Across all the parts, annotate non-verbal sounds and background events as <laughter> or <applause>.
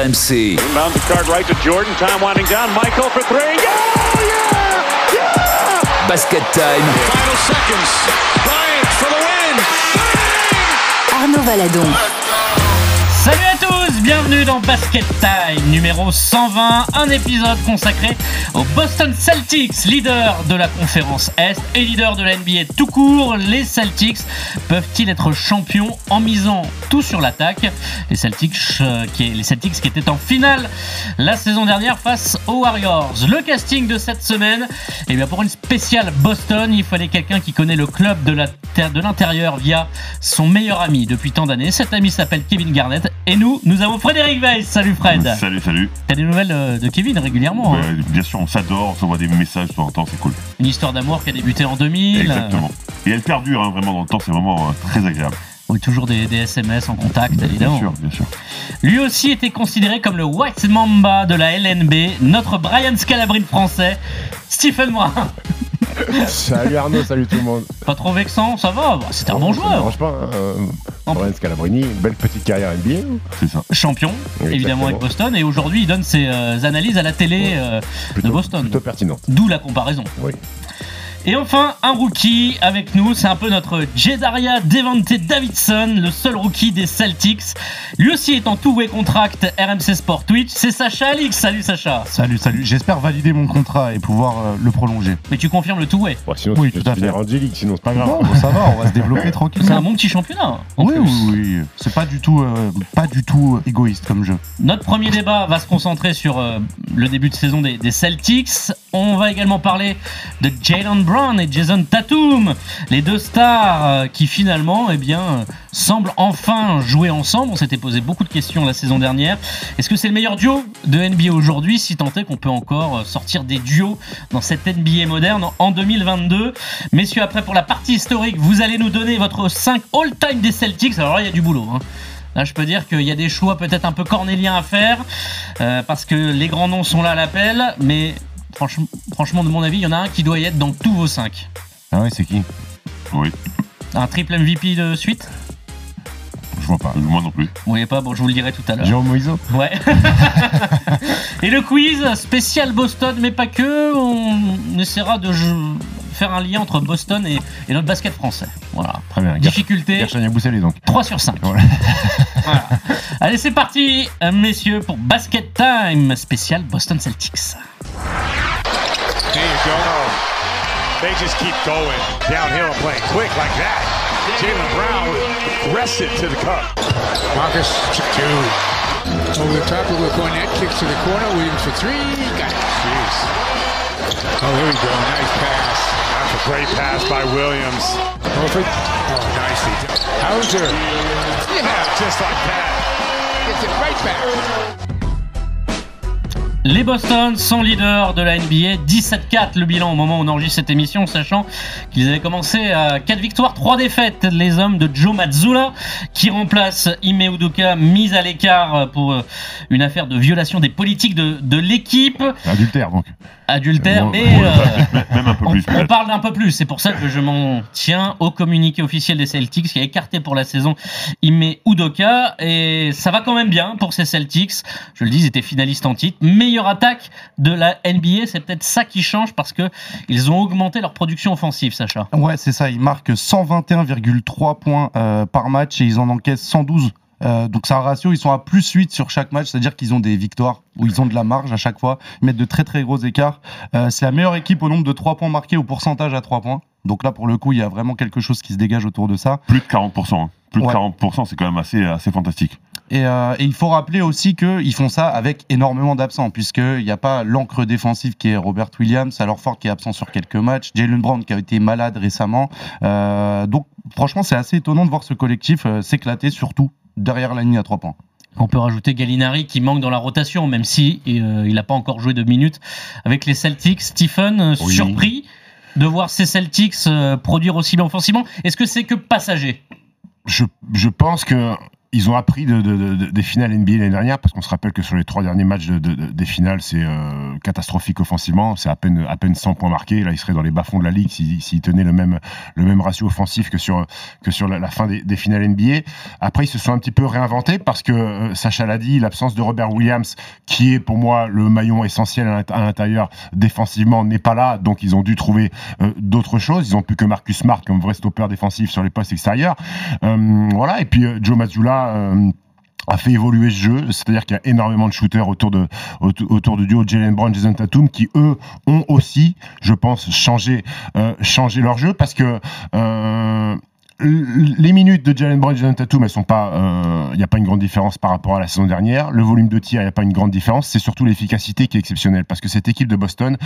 RMC. Inbound the card right to Jordan. Time winding down. Michael for three. Oh, yeah! Yeah! Basket time. Final seconds. Bryant for the win. Arnaud Valadon. Bienvenue dans Basket Time numéro 120, un épisode consacré aux Boston Celtics, leader de la conférence Est et leader de la NBA tout court. Les Celtics peuvent-ils être champions en misant tout sur l'attaque? Les Celtics, euh, qui, les Celtics qui étaient en finale la saison dernière face aux Warriors. Le casting de cette semaine, et bien pour une spéciale Boston, il fallait quelqu'un qui connaît le club de l'intérieur via son meilleur ami depuis tant d'années. Cet ami s'appelle Kevin Garnett et nous, nous avons Frédéric Weiss. Salut Fred. Salut, salut. T'as des nouvelles euh, de Kevin régulièrement hein bien sûr, on s'adore, on s'envoie des messages de temps en temps, c'est cool. Une histoire d'amour qui a débuté en 2000. Exactement. Et elle perdure hein, vraiment dans le temps, c'est vraiment euh, très agréable. Oui, toujours des, des SMS en contact, évidemment. Bien sûr, bien sûr. Lui aussi était considéré comme le White Mamba de la LNB, notre Brian Scalabrine français, Stephen Morin. <laughs> <laughs> Salut Arnaud, salut tout le monde. Pas trop vexant, ça va, bah, c'était un bon joueur. pas. Hein. euh, En- Brian Scalabrine, belle petite carrière NBA. C'est ça. Champion, évidemment, avec Boston, et aujourd'hui il donne ses euh, analyses à la télé euh, de Boston. plutôt pertinente. D'où la comparaison. Oui. Et enfin, un rookie avec nous, c'est un peu notre Jedaria Devante Davidson, le seul rookie des Celtics. Lui aussi est en two-way contract RMC Sport Twitch, c'est Sacha Alix. Salut Sacha. Salut, salut. J'espère valider mon contrat et pouvoir euh, le prolonger. Mais tu confirmes le two-way sinon, Oui, tu peux tout à fait. Angélique, sinon c'est pas grave. ça va, on va se développer <laughs> C'est un tranquillement. bon petit championnat. en Oui, plus. oui, oui. C'est pas du tout, euh, pas du tout euh, égoïste comme jeu. Notre premier débat va se concentrer sur euh, le début de saison des, des Celtics. On va également parler de Jalen Brown et Jason Tatum, les deux stars euh, qui finalement eh bien, euh, semblent enfin jouer ensemble. On s'était posé beaucoup de questions la saison dernière. Est-ce que c'est le meilleur duo de NBA aujourd'hui, si tant est qu'on peut encore euh, sortir des duos dans cette NBA moderne en 2022 Messieurs, après pour la partie historique, vous allez nous donner votre 5 all-time des Celtics. Alors là, il y a du boulot. hein. Là, je peux dire qu'il y a des choix peut-être un peu cornéliens à faire, parce que les grands noms sont là à l'appel, mais franchement, franchement, de mon avis, il y en a un qui doit y être dans tous vos cinq. Ah oui, c'est qui Oui, Un triple MVP de suite je vois pas. Moi non plus. Vous voyez pas Bon, je vous le dirai tout à l'heure. Ouais. <laughs> Et le quiz spécial Boston, mais pas que. On essaiera de faire un lien entre Boston et, et notre basket français. Voilà. Très bien. Difficulté donc. 3 sur 5. Voilà. <laughs> Voilà. Allez, c'est parti, euh, messieurs, pour Basket Time spécial Boston Celtics. There you go. They just keep going downhill and playing quick like that. Jalen Brown wrests it to the cup. Marcus to two. Over the top of Cornette, kicks to the corner. Williams for three. Got it. Jeez. Oh, here we go. Nice pass. That's a great pass by Williams. Horford. Oh, nicely. Hauser. Yeah, just like that. Gets it right back. Les Boston sont leaders de la NBA, 17-4 le bilan au moment où on enregistre cette émission, sachant qu'ils avaient commencé à 4 victoires, 3 défaites. Les hommes de Joe Mazzulla, qui remplace Ime Udoka, mise à l'écart pour euh, une affaire de violation des politiques de, de l'équipe. Adultère donc. Adultère, Bon, mais... euh, Même un peu On, plus. on peut-être. parle d'un peu plus, c'est pour ça que je m'en tiens au communiqué officiel des Celtics qui a écarté pour la saison Ime Udoka et ça va quand même bien pour ces Celtics. Je le dis, ils étaient finalistes en titre. Meilleure attaque de la NBA, c'est peut-être ça qui change parce que ils ont augmenté leur production offensive, Sacha. Ouais, c'est ça. Ils marquent 121,3 points euh, par match et ils en encaissent 112. Euh, donc c'est un ratio, ils sont à plus 8 sur chaque match, c'est-à-dire qu'ils ont des victoires où ils ont de la marge à chaque fois, ils mettent de très très gros écarts. Euh, c'est la meilleure équipe au nombre de 3 points marqués au pourcentage à 3 points. Donc là pour le coup, il y a vraiment quelque chose qui se dégage autour de ça. Plus de 40%. hein. Plus de Ouais. 40%, c'est quand même assez, assez fantastique. Et, euh, et il faut rappeler aussi qu'ils font ça avec énormément d'absents, puisqu'il n'y a pas l'encre défensive qui est Robert Williams, alors Ford qui est absent sur quelques matchs, Jalen Brown qui a été malade récemment. Euh, donc franchement, c'est assez étonnant de voir ce collectif euh, s'éclater, surtout derrière la ligne à 3 points. On peut rajouter Gallinari qui manque dans la rotation, même si euh, il n'a pas encore joué de minutes avec les Celtics. Stephen, euh, Oui. surpris de voir ces Celtics euh, produire aussi bien offensivement. Est-ce que c'est que passager? Je, je pense que ils ont appris de, de- de- de- des finales NBA l'année dernière parce qu'on se rappelle que sur les trois derniers matchs de- de- de- des finales, c'est euh, catastrophique offensivement. C'est à peine, à peine 100 points marqués. Là, ils seraient dans les bas-fonds de la ligue s'ils s'ils tenaient le même, le même ratio offensif que sur, que sur la, fin des, finales NBA. Après, ils se sont un petit peu réinventés parce que euh, Sacha l'a dit, l'absence de Robert Williams, qui est pour moi le maillon essentiel à l'int- à l'intérieur défensivement, n'est pas là. Donc, ils ont dû trouver euh, d'autres choses. Ils ont plus que Marcus Smart comme vrai stopper défensif sur les postes extérieurs. Euh, voilà. Et puis, Joe Mazzulla. Euh, a fait évoluer ce jeu, c'est-à-dire qu'il y a énormément de shooters autour du duo Jalen Brown, Jason Tatum, qui eux ont aussi, je pense, changé euh, leur jeu. Parce que euh, les minutes de Jalen Brown et Jason Tatum, elles sont pas, il n'y a pas une grande différence par rapport à la saison dernière. Le volume de tir, il n'y a pas une grande différence. C'est surtout l'efficacité qui est exceptionnelle parce que cette équipe de Boston,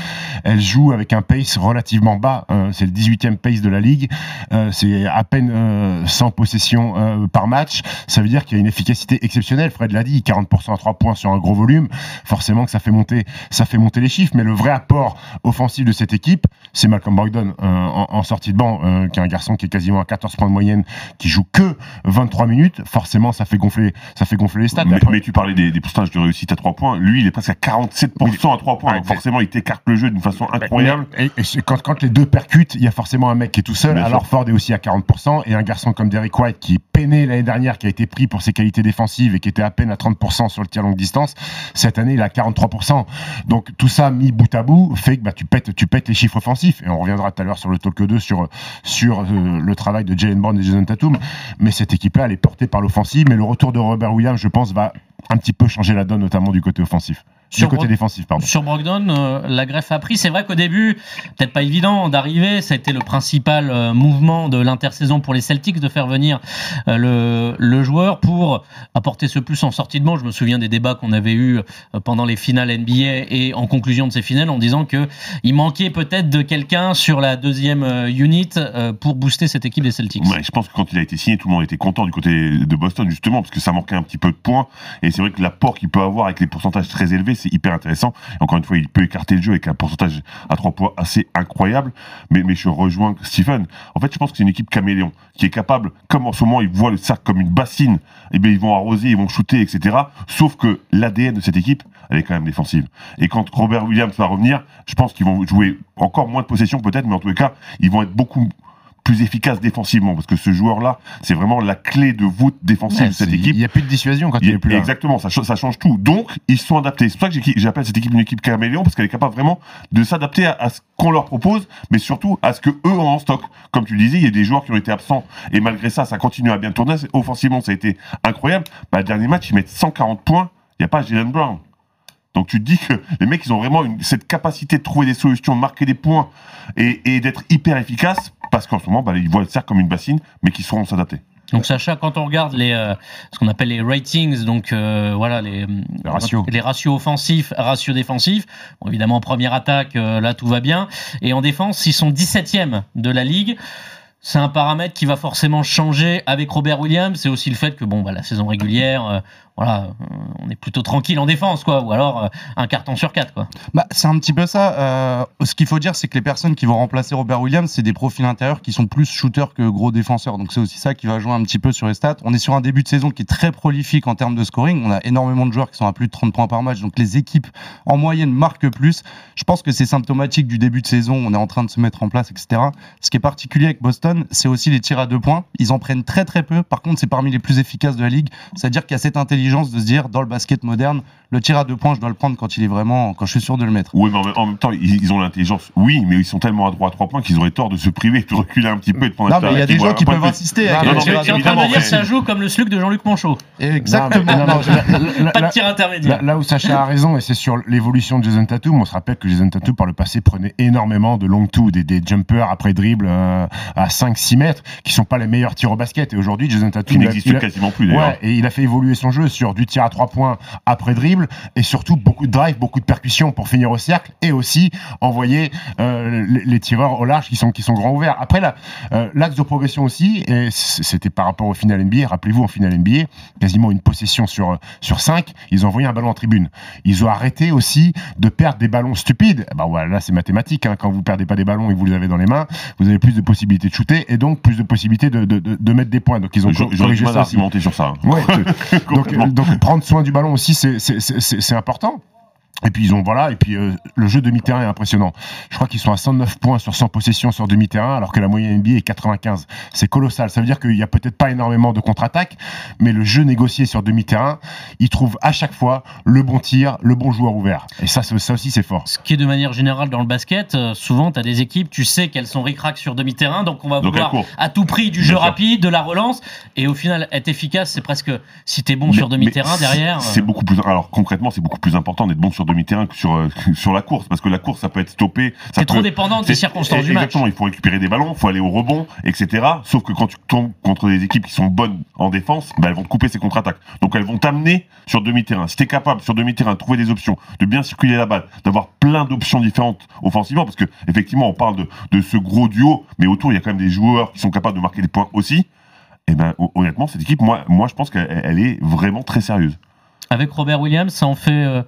elle joue avec un pace relativement bas. Euh, c'est le 18e pace de la ligue. Euh, c'est à peine euh, 100 possessions euh, par match. Ça veut dire qu'il y a une efficacité exceptionnelle. Fred l'a dit, 40% à 3 points sur un gros volume. Forcément que ça fait monter, ça fait monter les chiffres. Mais le vrai apport offensif de cette équipe, c'est Malcolm Brogdon euh, en, en sortie de banc, euh, qui est un garçon qui est quasiment à 14 points de moyenne, qui joue que 23 minutes. Forcément, ça fait gonfler, ça fait gonfler les stats. Mais, mais tu parlais des, des pourcentages de réussite à 3 points. Lui, il est presque à 47% à 3 points. Ouais, Donc forcément, il t'écarte le jeu d'une façon incroyable. Et- quand, quand les deux percutent, il y a forcément un mec qui est tout seul. Bien Alors sûr. Ford est aussi à 40%. Et un garçon comme Derek White qui est peiné l'année dernière, qui a été pris pour ses qualités défensives et qui était à peine à 30% sur le tir longue distance, cette année il est à 43%. Donc tout ça mis bout à bout fait que bah, tu, pètes, tu pètes les chiffres offensifs. Et on reviendra tout à l'heure sur le talk 2 sur, sur euh, le travail de Brown et Jason Tatum. Mais cette équipe-là, elle est portée par l'offensive. Mais le retour de Robert Williams, je pense, va un petit peu changer la donne, notamment du côté offensif. Sur du côté défensif, pardon. Sur Brogdon, euh, la greffe a pris. C'est vrai qu'au début, peut-être pas évident d'arriver. Ça a été le principal euh, mouvement de l'intersaison pour les Celtics de faire venir euh, le, le joueur pour apporter ce plus en sortie de banc. Je me souviens des débats qu'on avait eus pendant les finales NBA et en conclusion de ces finales en disant que il manquait peut-être de quelqu'un sur la deuxième unit pour booster cette équipe des Celtics. Ouais, je pense que quand il a été signé, tout le monde était content du côté de Boston, justement, parce que ça manquait un petit peu de points. Et c'est vrai que l'apport qu'il peut avoir avec les pourcentages très élevés, c'est hyper intéressant. Encore une fois, il peut écarter le jeu avec un pourcentage à trois points assez incroyable. Mais, je rejoins Stephen. En fait, je pense que c'est une équipe caméléon qui est capable, comme en ce moment, ils voient le cercle comme une bassine. Et bien, ils vont arroser, ils vont shooter, etc. Sauf que l'ADN de cette équipe, elle est quand même défensive. Et quand Robert Williams va revenir, je pense qu'ils vont jouer encore moins de possession peut-être, mais en tous les cas, ils vont être beaucoup plus efficaces défensivement parce que ce joueur-là, c'est vraiment la clé de voûte défensive de cette équipe. Il n'y a plus de dissuasion quand il, Il- est plus là. Exactement, ça, cha- ça change tout. Donc, ils sont adaptés. C'est pour ça que j'appelle cette équipe une équipe caméléon, parce qu'elle est capable vraiment de s'adapter à, à ce qu'on leur propose, mais surtout à ce que eux ont en stock. Comme tu disais, il y a des joueurs qui ont été absents, et malgré ça, ça continue à bien tourner. Offensivement, ça a été incroyable. Bah, le dernier match, ils mettent 140 points, il n'y a pas Jalen Brown. Donc tu te dis que les mecs, ils ont vraiment une- cette capacité de trouver des solutions, de marquer des points et, et d'être hyper efficaces, parce qu'en ce moment, bah, ils voient le cercle comme une bassine, mais qui sauront s'adapter. Donc Sacha, quand on regarde les euh, ce qu'on appelle les ratings, donc euh, voilà les, Les ratios. les ratios offensifs, ratios défensifs. Bon, évidemment en première attaque, euh, là tout va bien, et en défense, ils sont 17e de la ligue. C'est un paramètre qui va forcément changer avec Robert Williams. C'est aussi le fait que bon, bah, la saison régulière, voilà, euh, on est plutôt tranquille en défense, quoi, ou alors euh, un carton sur quatre, quoi. Bah, c'est un petit peu ça. Euh, ce qu'il faut dire, c'est que les personnes qui vont remplacer Robert Williams, c'est des profils intérieurs qui sont plus shooters que gros défenseurs. Donc c'est aussi ça qui va jouer un petit peu sur les stats. On est sur un début de saison qui est très prolifique en termes de scoring. On a énormément de joueurs qui sont à plus de 30 points par match. Donc les équipes en moyenne marquent plus. Je pense que c'est symptomatique du début de saison. On est en train de se mettre en place, etc. Ce qui est particulier avec Boston, c'est aussi les tirs à deux points. Ils en prennent très très peu. Par contre, c'est parmi les plus efficaces de la ligue. C'est-à-dire qu'il y a cette intelligence de se dire, dans le basket moderne, le tir à deux points, je dois le prendre quand il est vraiment, quand je suis sûr de le mettre. Oui, mais en même, temps, ils, ont l'intelligence. Oui, mais ils sont tellement à droit à trois points qu'ils auraient tort de se priver, de reculer un petit peu et de prendre Non, un mais il y a des gens qui peuvent insister Non, non, le mais en train de dire ça joue comme le slug de Jean-Luc Monchot. Exactement. Non, Pas de tir intermédiaire. Là, là où Sacha a raison, et c'est sur l'évolution de Jason Tatum, on se rappelle que Jason Tatum, par le passé, prenait énormément de long two, des, des jumpers après dribble euh, à 5-6 mètres, qui sont pas les meilleurs tirs au basket. Et aujourd'hui, Jason Qui Tatum, il a- n'existe quasiment plus d'ailleurs. Ouais, et il a fait évoluer son jeu sur du tir à 3 points après dribble, et surtout beaucoup de drive, beaucoup de percussions pour finir au cercle et aussi envoyer euh, les, les tireurs au large qui sont qui sont grands ouverts. Après là, euh, l'axe de progression aussi, et c'était par rapport au final NBA. Rappelez-vous en finale NBA, quasiment une possession sur sur cinq, ils ont envoyé un ballon en tribune. Ils ont arrêté aussi de perdre des ballons stupides. Eh Ben voilà, là c'est mathématique. hein. Quand vous perdez pas des ballons et que vous les avez dans les mains, vous avez plus de possibilités de shooter et donc plus de possibilités de, de, de, de mettre des points. Donc ils ont corrigé ça aussi. sur ça. hein. Ouais, <laughs> donc, Complètement. Donc prendre soin du ballon aussi, c'est- important. Et puis ils ont voilà et puis euh, le jeu demi-terrain est impressionnant. Je crois qu'ils sont à 109 points sur 100 possessions sur demi-terrain alors que la moyenne NBA est 95. C'est colossal. Ça veut dire qu'il y a peut-être pas énormément de contre-attaques, mais le jeu négocié sur demi-terrain, ils trouvent à chaque fois le bon tir, le bon joueur ouvert. Et ça, ça aussi c'est fort. Ce qui est de manière générale dans le basket, euh, souvent tu as des équipes, tu sais qu'elles sont ric-rac sur demi-terrain, donc on va Donc, vouloir à tout prix du jeu rapide, de la relance, et au final être efficace, c'est presque si t'es bon Mais- sur demi-terrain derrière. C'est euh, beaucoup plus. Alors concrètement, c'est beaucoup plus important d'être bon sur demi-terrain que sur euh, <laughs> sur la course, parce que la course, ça peut être stoppé. T'es trop dépendant des c'est- circonstances du match. Exactement. Il faut récupérer des ballons, il faut aller au rebond, etc. Sauf que quand tu tombes contre des équipes qui sont bonnes en défense, bah, elles vont te couper ces contre-attaques. Donc elles vont t'amener sur demi-terrain. Si t'es capable sur demi-terrain de trouver des options, de bien circuler la balle, d'avoir plein d'options différentes offensivement, parce que effectivement, on parle de, de ce gros duo, mais autour il y a quand même des joueurs qui sont capables de marquer des points aussi. Et ben hon- honnêtement, cette équipe, moi, moi je pense qu'elle elle est vraiment très sérieuse. Avec Robert Williams, ça en fait. euh,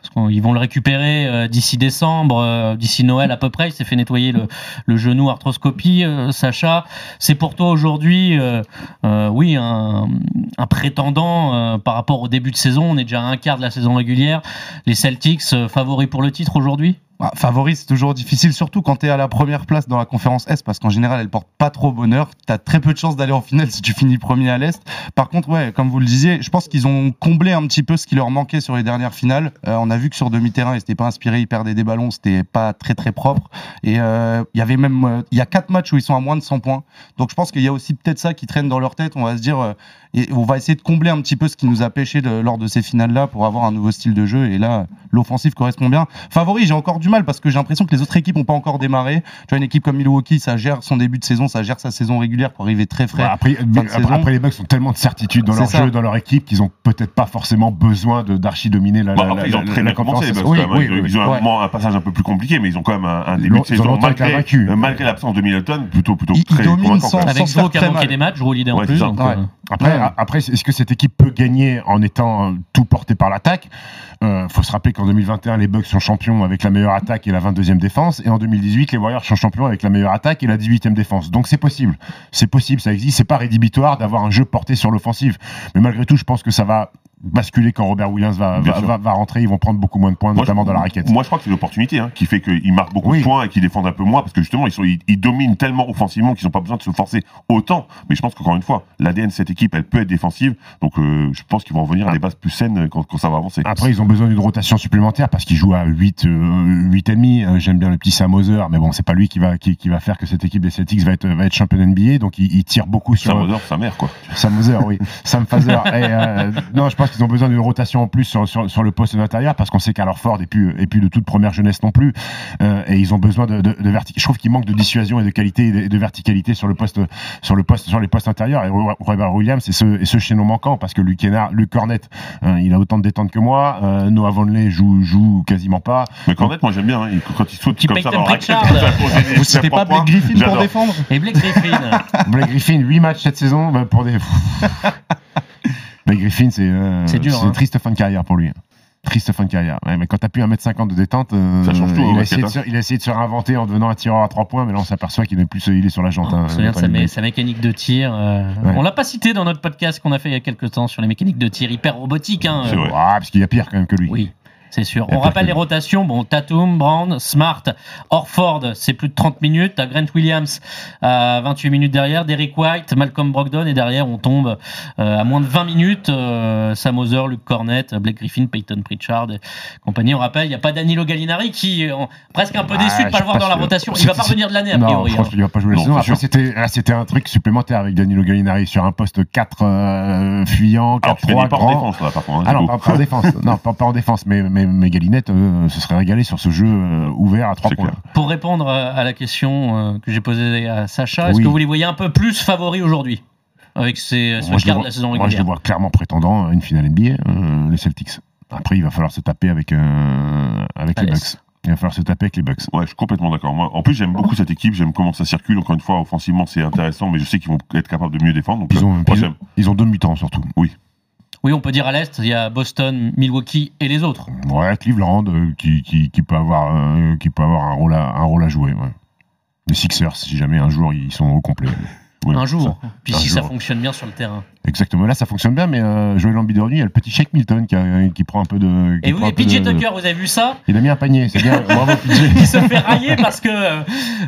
parce qu'ils vont le récupérer euh, d'ici décembre, euh, d'ici Noël à peu près. Il s'est fait nettoyer le, genou arthroscopie, euh, Sacha. C'est pour toi aujourd'hui, oui, un, un prétendant par rapport au début de saison. On est déjà à un quart de la saison régulière. Les Celtics favoris pour le titre aujourd'hui? Ah, favori, c'est toujours difficile, surtout quand tu es à la première place dans la conférence Est, parce qu'en général, elle porte pas trop bonheur. Tu as très peu de chances d'aller en finale <laughs> si tu finis premier à l'Est. Par contre, ouais, comme vous le disiez, je pense qu'ils ont comblé un petit peu ce qui leur manquait sur les dernières finales. Euh, on a vu que sur demi-terrain, ils s'étaient pas inspirés, ils perdaient des ballons, c'était pas très très propre. Et euh, il y avait même, euh, il y a quatre matchs où ils sont à moins de 100 points. Donc je pense qu'il y a aussi peut-être ça qui traîne dans leur tête. On va se dire, euh, on va essayer de combler un petit peu ce qui nous a pêché lors de ces finales-là pour avoir un nouveau style de jeu. Et là, l'offensive correspond bien. Favori, j'ai encore du mal parce que j'ai l'impression que les autres équipes n'ont pas encore démarré. Tu vois, une équipe comme Milwaukee, ça gère son début de saison, ça gère sa saison régulière pour arriver très frais. Ouais, après, les Bucks ont tellement de certitude dans leur ça. jeu, dans leur équipe, qu'ils ont peut-être pas forcément besoin de d'archi dominer la, Bah, la, après, ils la- ont très bien commencé, les. Bucks, Oui, oui, ils, oui. ils ont un, un passage un peu plus compliqué, mais ils ont quand même un, un début de saison malgré, l'absence de Middleton, plutôt plutôt Ils- ils très dominent convaincant. Avec Zwo qui a manqué des matchs, Drew Holiday en plus. Ouais. après, est-ce que cette équipe peut gagner en étant euh, tout porté par l'attaque? Euh, Faut se rappeler qu'en 2021, les Bucks sont champions avec la meilleure attaque et la 22e défense, et en 2018, les Warriors sont champions avec la meilleure attaque et la 18e défense. Donc c'est possible, c'est possible, ça existe. C'est pas rédhibitoire d'avoir un jeu porté sur l'offensive, mais malgré tout, je pense que ça va basculer quand Robert Williams va, va, va- va rentrer. Ils vont prendre beaucoup moins de points, Moi, notamment je- dans la raquette. Moi, je crois que c'est l'opportunité hein, qui fait qu'ils marquent beaucoup Oui. de points et qu'ils défendent un peu moins parce que justement, ils, sont, ils, ils dominent tellement offensivement qu'ils n'ont pas besoin de se forcer autant. Mais je pense qu'encore une fois, l'ADN de cette équipe, elle peut être défensive. Donc, euh, je pense qu'ils vont revenir à des bases plus saines quand, quand ça va avancer. Après, ils ont besoin d'une rotation supplémentaire parce qu'ils jouent à 8, euh, 8 et demi. Euh, J'aime bien le petit Sam mais bon, c'est pas lui qui va, qui, qui va faire que cette équipe des Celtics va être, va être champion NBA. Donc, il, il tire beaucoup sur. Sam Hauser, sa mère, quoi. Sam oui. Sam Fazer. <laughs> Et, euh, non, je pense qu'ils ont besoin d'une rotation en plus sur, sur, sur le poste d'intérieur parce qu'on sait qu'Alor Ford n'est plus, est plus de toute première jeunesse non plus. Euh, et ils ont besoin de, de, de vertic- Je trouve qu'il manque de dissuasion et de qualité et de, de verticalité sur le poste, sur le poste, sur les postes intérieurs. Et Robert Williams, c'est ce, ce chaînon manquant parce que Luke Kennard, Luke Cornett, hein, il a autant de détente que moi. Euh, Noah Vonley joue, joue quasiment pas. Mais Cornette, moi, j'aime bien. Hein, quand il saute comme ça dans Pritchard. Vous citez pas Blake Griffin pour défendre? Et Blake Griffin. <laughs> Blake Griffin, 8 matchs cette saison bah, pour des. <laughs> Blake Griffin, c'est euh, dur, hein. triste fin de carrière pour lui. Triste fin de carrière. Ouais, mais quand t'as plus 1m50 de détente, euh, Ça change tout au il, a essayé de hein. se, il a essayé de se réinventer en devenant un tireur à 3 points, mais là on s'aperçoit qu'il est plus il est sur la jante. On hein, se souvient de sa, mé- mécanique de tir. euh, Ouais. On l'a pas cité dans notre podcast qu'on a fait il y a quelques temps sur les mécaniques de tir hyper robotiques. Hein, euh. Ah, parce qu'il y a pire quand même que lui. Oui, c'est sûr. On rappelle les rotations. Bon, Tatum, Brand, Smart, Orford, c'est plus de 30 minutes. T'as Grant Williams à 28 minutes derrière, Derek White, Malcolm Brogdon et derrière on tombe euh, à moins de 20 minutes. euh, Sam Hauser, Luke Cornett, Blake Griffin, Peyton Pritchard et compagnie. On rappelle, il n'y a pas Danilo Gallinari qui est presque un peu Ah, déçu de je pas le voir dans la rotation. Il va pas revenir de l'année a Non, priori. je hein. pense qu'il va pas jouer la Non, saison. sûr. c'était un truc supplémentaire avec Danilo Gallinari sur un poste 4 euh, fuyant, Alors, 4 tu fais 3 des pas en grand. défense, là, par contre. hein, Ah non, pas, pas en défense. <laughs> non, pas, pas en défense, mais, mais, mais Galinette euh, se serait régalé sur ce jeu euh, ouvert à 3 C'est points. clair. Pour répondre à la question euh, que j'ai posée à Sacha, est-ce Oui. que vous les voyez un peu plus favoris aujourd'hui avec ces, ce quart de la saison moi, je les régulière vois clairement prétendant à une finale NBA, euh, les Celtics. Après, il va falloir se taper avec, euh, avec les. Bucks. Il va falloir se taper avec les Bucks. Ouais, je suis complètement d'accord. Moi, en plus, j'aime beaucoup cette équipe. J'aime comment ça circule. Encore une fois, offensivement, c'est intéressant, mais je sais qu'ils vont être capables de mieux défendre. Donc, Ils ont, ils ont deux mutants surtout. Oui, on peut dire à l'Est, il y a Boston, Milwaukee et les autres. Ouais, Cleveland euh, qui, qui, qui peut avoir, euh, qui peut avoir un, rôle à, un rôle à jouer. ouais. Les Sixers, si jamais un jour ils sont au complet. Oui, un jour. ça. Puis Un si ça fonctionne bien sur le terrain. Exactement. Là, ça fonctionne bien, mais euh, Joel Embiid revenu, il y a le petit Shake Milton qui, a- qui prend un peu de. qui Et oui, un peu PJ de- Tucker, vous avez vu ça? Il a mis un panier, c'est bien. <laughs> Bravo, PJ. Il se fait railler parce que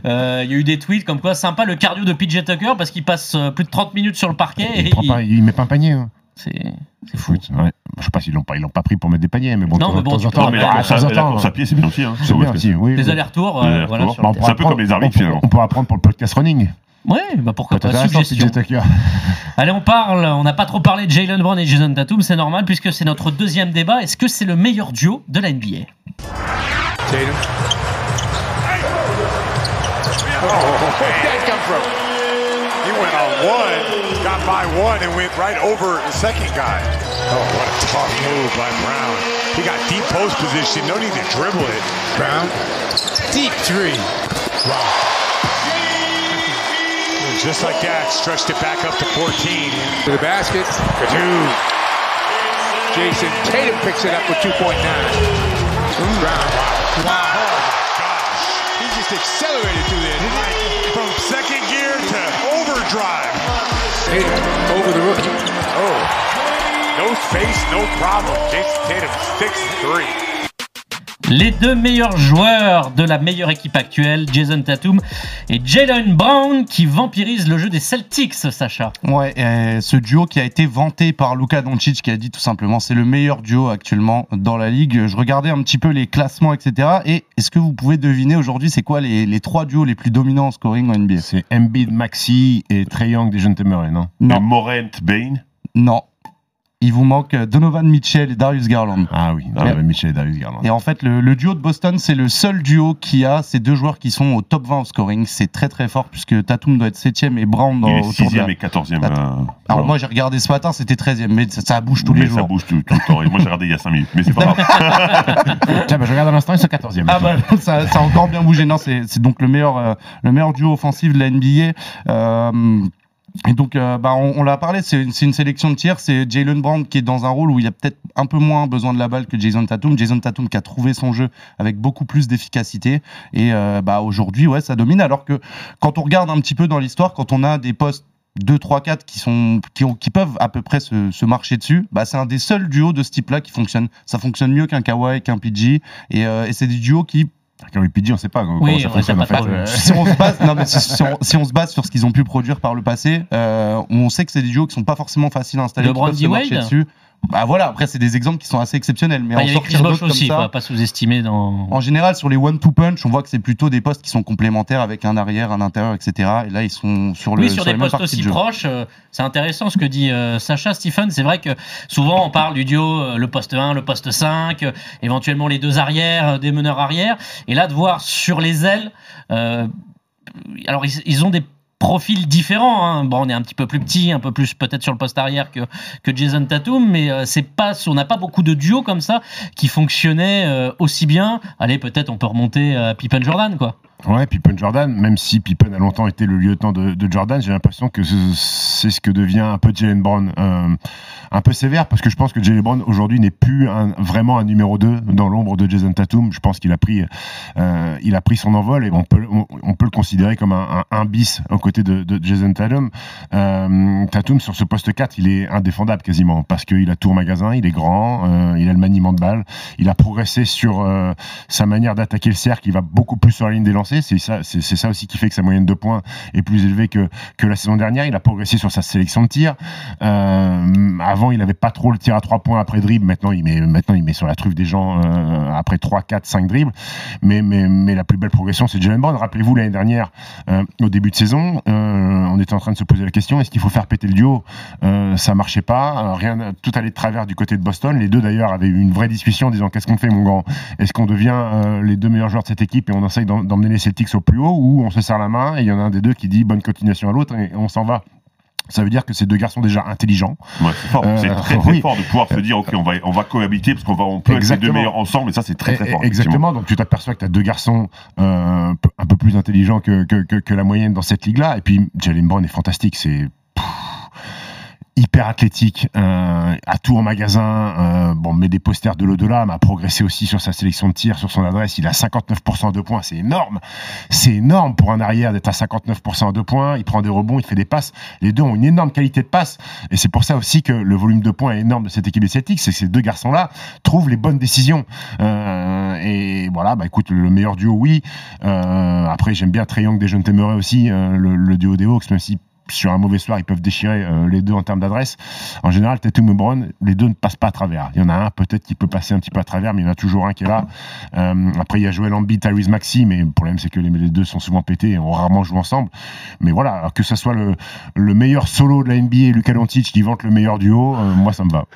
euh, il y a eu des tweets comme quoi sympa le cardio de PJ Tucker parce qu'il passe plus de 30 minutes sur le parquet et Il, pas, il met pas un panier. hein. C'est c'est fou. Foot, ouais. Je sais pas s'ils l'ont pas, ils l'ont pas pris pour mettre des paniers, mais bon, Non, mais bon, temps tu temps, Non, mais la Ah, à, pied, c'est bien aussi. Hein. C'est bien aussi, oui. Les oui. allers-retours, euh, voilà, Bah, C'est un peu comme les arbitres, finalement. On pourra apprendre pour le podcast running. Ouais, bah pourquoi pas, t'intéressant, suggestion. Tucker. Allez, on parle, on n'a pas trop parlé de Jalen Brown et Jason Tatum, c'est normal puisque c'est notre deuxième débat. Est-ce que c'est le meilleur duo de la NBA Tatum. He went on one, got by one, and went right over the second guy. Oh, what a tough move by Brown. He got deep post position. No need to dribble it. Brown. Deep three. Wow. Just like that, stretched it back up to 14. To the basket. For two. Jason Tatum picks it up with 2.9. Brown. Wow. Oh gosh, he just accelerated through there. Overdrive. Tatum over the rookie. Oh, no space, no problem. Jason Tatum, 6-3. Les deux meilleurs joueurs de la meilleure équipe actuelle, Jason Tatum et Jalen Brown, qui vampirisent le jeu des Celtics, Sacha. Ouais, euh, ce duo qui a été vanté par Luka Doncic qui a dit tout simplement c'est le meilleur duo actuellement dans la ligue. Je regardais un petit peu les classements, etc. Et est-ce que vous pouvez deviner aujourd'hui c'est quoi les, les trois duos les plus dominants en scoring en NBA C'est Embiid, Maxi et Trey Young des jeunes Murray, non? Et Non, Morent Bain. non. Il vous manque euh, Donovan Mitchell et Darius Garland. Ah oui, Ouais. Mitchell et Darius Garland. Et en fait, le, le duo de Boston, c'est le seul duo qui a ces deux joueurs qui sont au top 20 au scoring. C'est très très fort puisque Tatum doit être 7ème et Brown dans, Il est autour de la... 6ème et 14ème. Attends. euh, Alors moi j'ai regardé ce matin, c'était 13ème, mais ça, ça bouge tous mais les ça jours. bouge tout, tout le temps. Et moi, j'ai regardé il y a 5 minutes. Mais c'est pas grave. <laughs> Tiens, bah, je regarde à l'instant, ils sont 14e. Ah bah <laughs> ça, ça a encore bien bougé. Non, c'est c'est donc le meilleur, euh, le meilleur duo offensif de la NBA. Euh, et donc, euh, bah, on, l'a parlé, c'est une, sélection de tiers. C'est Jalen Brown qui est dans un rôle où il a peut-être un peu moins besoin de la balle que Jason Tatum. Jason Tatum qui a trouvé son jeu avec beaucoup plus d'efficacité. Et euh, bah, aujourd'hui, ouais, ça domine. Alors que quand on regarde un petit peu dans l'histoire, quand on a des postes 2, 3, 4 qui, sont, qui, ont, qui peuvent à peu près se, se marcher dessus, bah, c'est un des seuls duos de ce type-là qui fonctionne. Ça fonctionne mieux qu'un Kawhi, qu'un PG. Et, euh, et c'est des duos qui PG, on sait pas comment Oui, ça on fonctionne sait en pas fait. Euh, si on se base, non, mais si, <laughs> si on, si on se base sur ce qu'ils ont pu produire par le passé, euh, on sait que c'est des duos qui sont pas forcément faciles à installer. Le marcher Wade dessus. Bah voilà, après c'est des exemples qui sont assez exceptionnels, mais Enfin, en sortir d'autres comme ça. pas sous-estimer dans. En général, sur les one-two punch, on voit que c'est plutôt des postes qui sont complémentaires avec un arrière, un intérieur, etc. Et là, ils sont sur le Oui, sur les des postes aussi de proches, euh, c'est intéressant ce que dit euh, Sacha Stephen. C'est vrai que souvent on parle du duo, euh, le poste 1, le poste 5, euh, éventuellement les deux arrières, des meneurs arrière. Et là, de voir sur les ailes, alors ils, ils ont des profils différents. Hein. Bon, on est un petit peu plus petit, un peu plus peut-être sur le poste arrière que, que Jason Tatum, mais euh, c'est pas, on n'a pas beaucoup de duos comme ça qui fonctionnaient euh, aussi bien. Allez, peut-être on peut remonter à Pippen Jordan, quoi. Ouais, Pippen Jordan, même si Pippen a longtemps été le lieutenant de, Jordan, j'ai l'impression que ce- c'est ce que devient un peu Jalen Brown. Euh, un peu sévère, parce que je pense que Jalen Brown aujourd'hui n'est plus vraiment un numéro 2 dans l'ombre de Jason Tatum. Je pense qu'il a pris, euh, a pris son envol et on peut, on, peut le considérer comme un, un, bis aux côtés de, Jason Tatum. Euh, Tatum, sur ce poste 4, il est indéfendable quasiment, parce qu'il a tout au magasin, il est grand, il a le maniement de balle, il a progressé sur sa manière d'attaquer le cercle, il va beaucoup plus sur la ligne des lancers. C'est ça, c'est ça aussi qui fait que sa moyenne de points est plus élevée que, que la saison dernière. Il a progressé sur sa sélection de tir. Euh, avant, il n'avait pas trop le tir à trois points après dribble. Maintenant, il met, maintenant, il met sur la truffe des gens euh, après 3, 4, 5 dribbles. Mais, mais, mais la plus belle progression, c'est Jalen Brown. Rappelez-vous, l'année dernière, euh, au début de saison, on était en train de se poser la question est-ce qu'il faut faire péter le duo? Ça marchait pas. Rien, tout allait de travers du côté de Boston. Les deux, d'ailleurs, avaient eu une vraie discussion en disant qu'est-ce qu'on fait, mon grand? Est-ce qu'on devient les deux meilleurs joueurs de cette équipe? Et on essaye d'em- d'emmener les Celtics au plus haut ou on se serre la main et il y en a un des deux qui dit bonne continuation à l'autre et on s'en va Ça veut dire que ces deux garçons déjà intelligents. Ouais, c'est fort. Euh, c'est très très <laughs> oui. fort de pouvoir se dire ok on va on va cohabiter parce qu'on va on peut être les deux Exactement. meilleurs ensemble et ça c'est très très fort. Exactement. Donc tu t'aperçois que tu as deux garçons euh, un peu- plus intelligents que, que, que, que la moyenne dans cette ligue-là. Et puis Jalen Brown est fantastique. C'est hyper athlétique, euh, a tout en magasin. euh, bon, met des posters de l'au-delà, mais a progressé aussi sur sa sélection de tir, sur son adresse. Il a 59% de points. C'est énorme. C'est énorme pour un arrière d'être à 59% de points. Il prend des rebonds, il fait des passes. Les deux ont une énorme qualité de passe. Et c'est pour ça aussi que le volume de points est énorme de cette équipe des Celtics. C'est que ces deux garçons-là trouvent les bonnes décisions. Euh, et voilà, bah écoute, le meilleur duo, oui. Euh, après, j'aime bien Trey Young des jeunes Temereux aussi, le, le duo des Hawks, même si sur un mauvais soir, ils peuvent déchirer euh, les deux en termes d'adresse. En général, Tatum et Brown, les deux ne passent pas à travers. Il y en a un peut-être qui peut passer un petit peu à travers, mais il y en a toujours un qui est là. Euh, après, il y a Joel Embiid, Tyrese Maxi, mais le problème c'est que les, les deux sont souvent pétés et ont rarement joué ensemble. Mais voilà, alors que ce soit le, le meilleur solo de la NBA, Luka Doncic, qui vante le meilleur duo, euh, moi ça me va.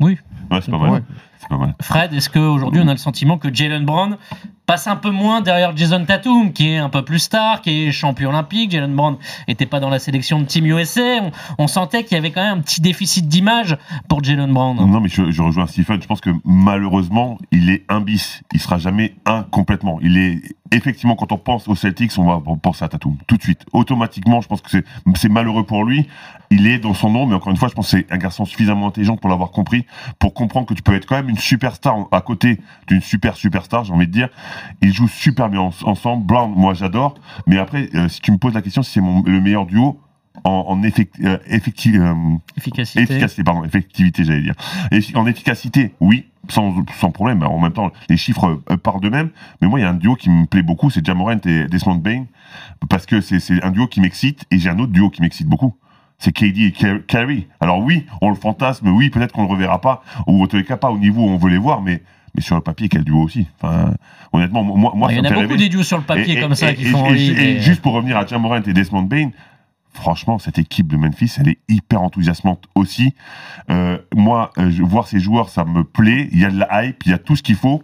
Oui. Ouais, c'est pas. Ouais. Pas mal. Fred, est-ce qu'aujourd'hui on a le sentiment que Jalen Brown passe un peu moins derrière Jason Tatum, qui est un peu plus star, qui est champion olympique Jalen Brown n'était pas dans la sélection de Team USA. On, sentait qu'il y avait quand même un petit déficit d'image pour Jalen Brown. Non, mais je, rejoins Stephen. Je pense que malheureusement, il est un bis. Il sera jamais un complètement. Il est effectivement quand on pense aux Celtics, on va penser à Tatum tout de suite. Automatiquement, je pense que c'est c'est malheureux pour lui. Il est dans son nom, mais encore une fois, je pense que c'est un garçon suffisamment intelligent pour l'avoir compris, pour comprendre que tu peux être quand même une superstar à côté d'une super superstar, j'ai envie de dire. Ils jouent super bien en- ensemble. Brown, moi j'adore. Mais après, euh, si tu me poses la question si c'est le meilleur duo en, en euh, effecti- euh, Efficacité. Efficacité, pardon, effectivité, j'allais dire. Et en efficacité, oui, sans, sans problème. En même temps, les chiffres parlent d'eux-mêmes. Mais moi, il y a un duo qui me plaît beaucoup, c'est Jamorant et Desmond Bain, parce que c'est un duo qui m'excite, et j'ai un autre duo qui m'excite beaucoup. C'est KD et Ky- Kyrie. Alors oui, on le fantasme, oui, peut-être qu'on le reverra pas, ou en tous les cas pas au niveau où on veut les voir, mais, mais sur le papier, quel duo aussi. Enfin, honnêtement, moi, moi il y en a beaucoup rêver. des duos sur le papier Et- comme et- ça et- qui font envie. juste pour revenir à Jamorant et Desmond Bain, franchement, cette équipe de Memphis, elle est hyper enthousiasmante aussi. Euh, moi, euh, voir ces joueurs, ça me plaît. Il y a de la hype, il y a tout ce qu'il faut.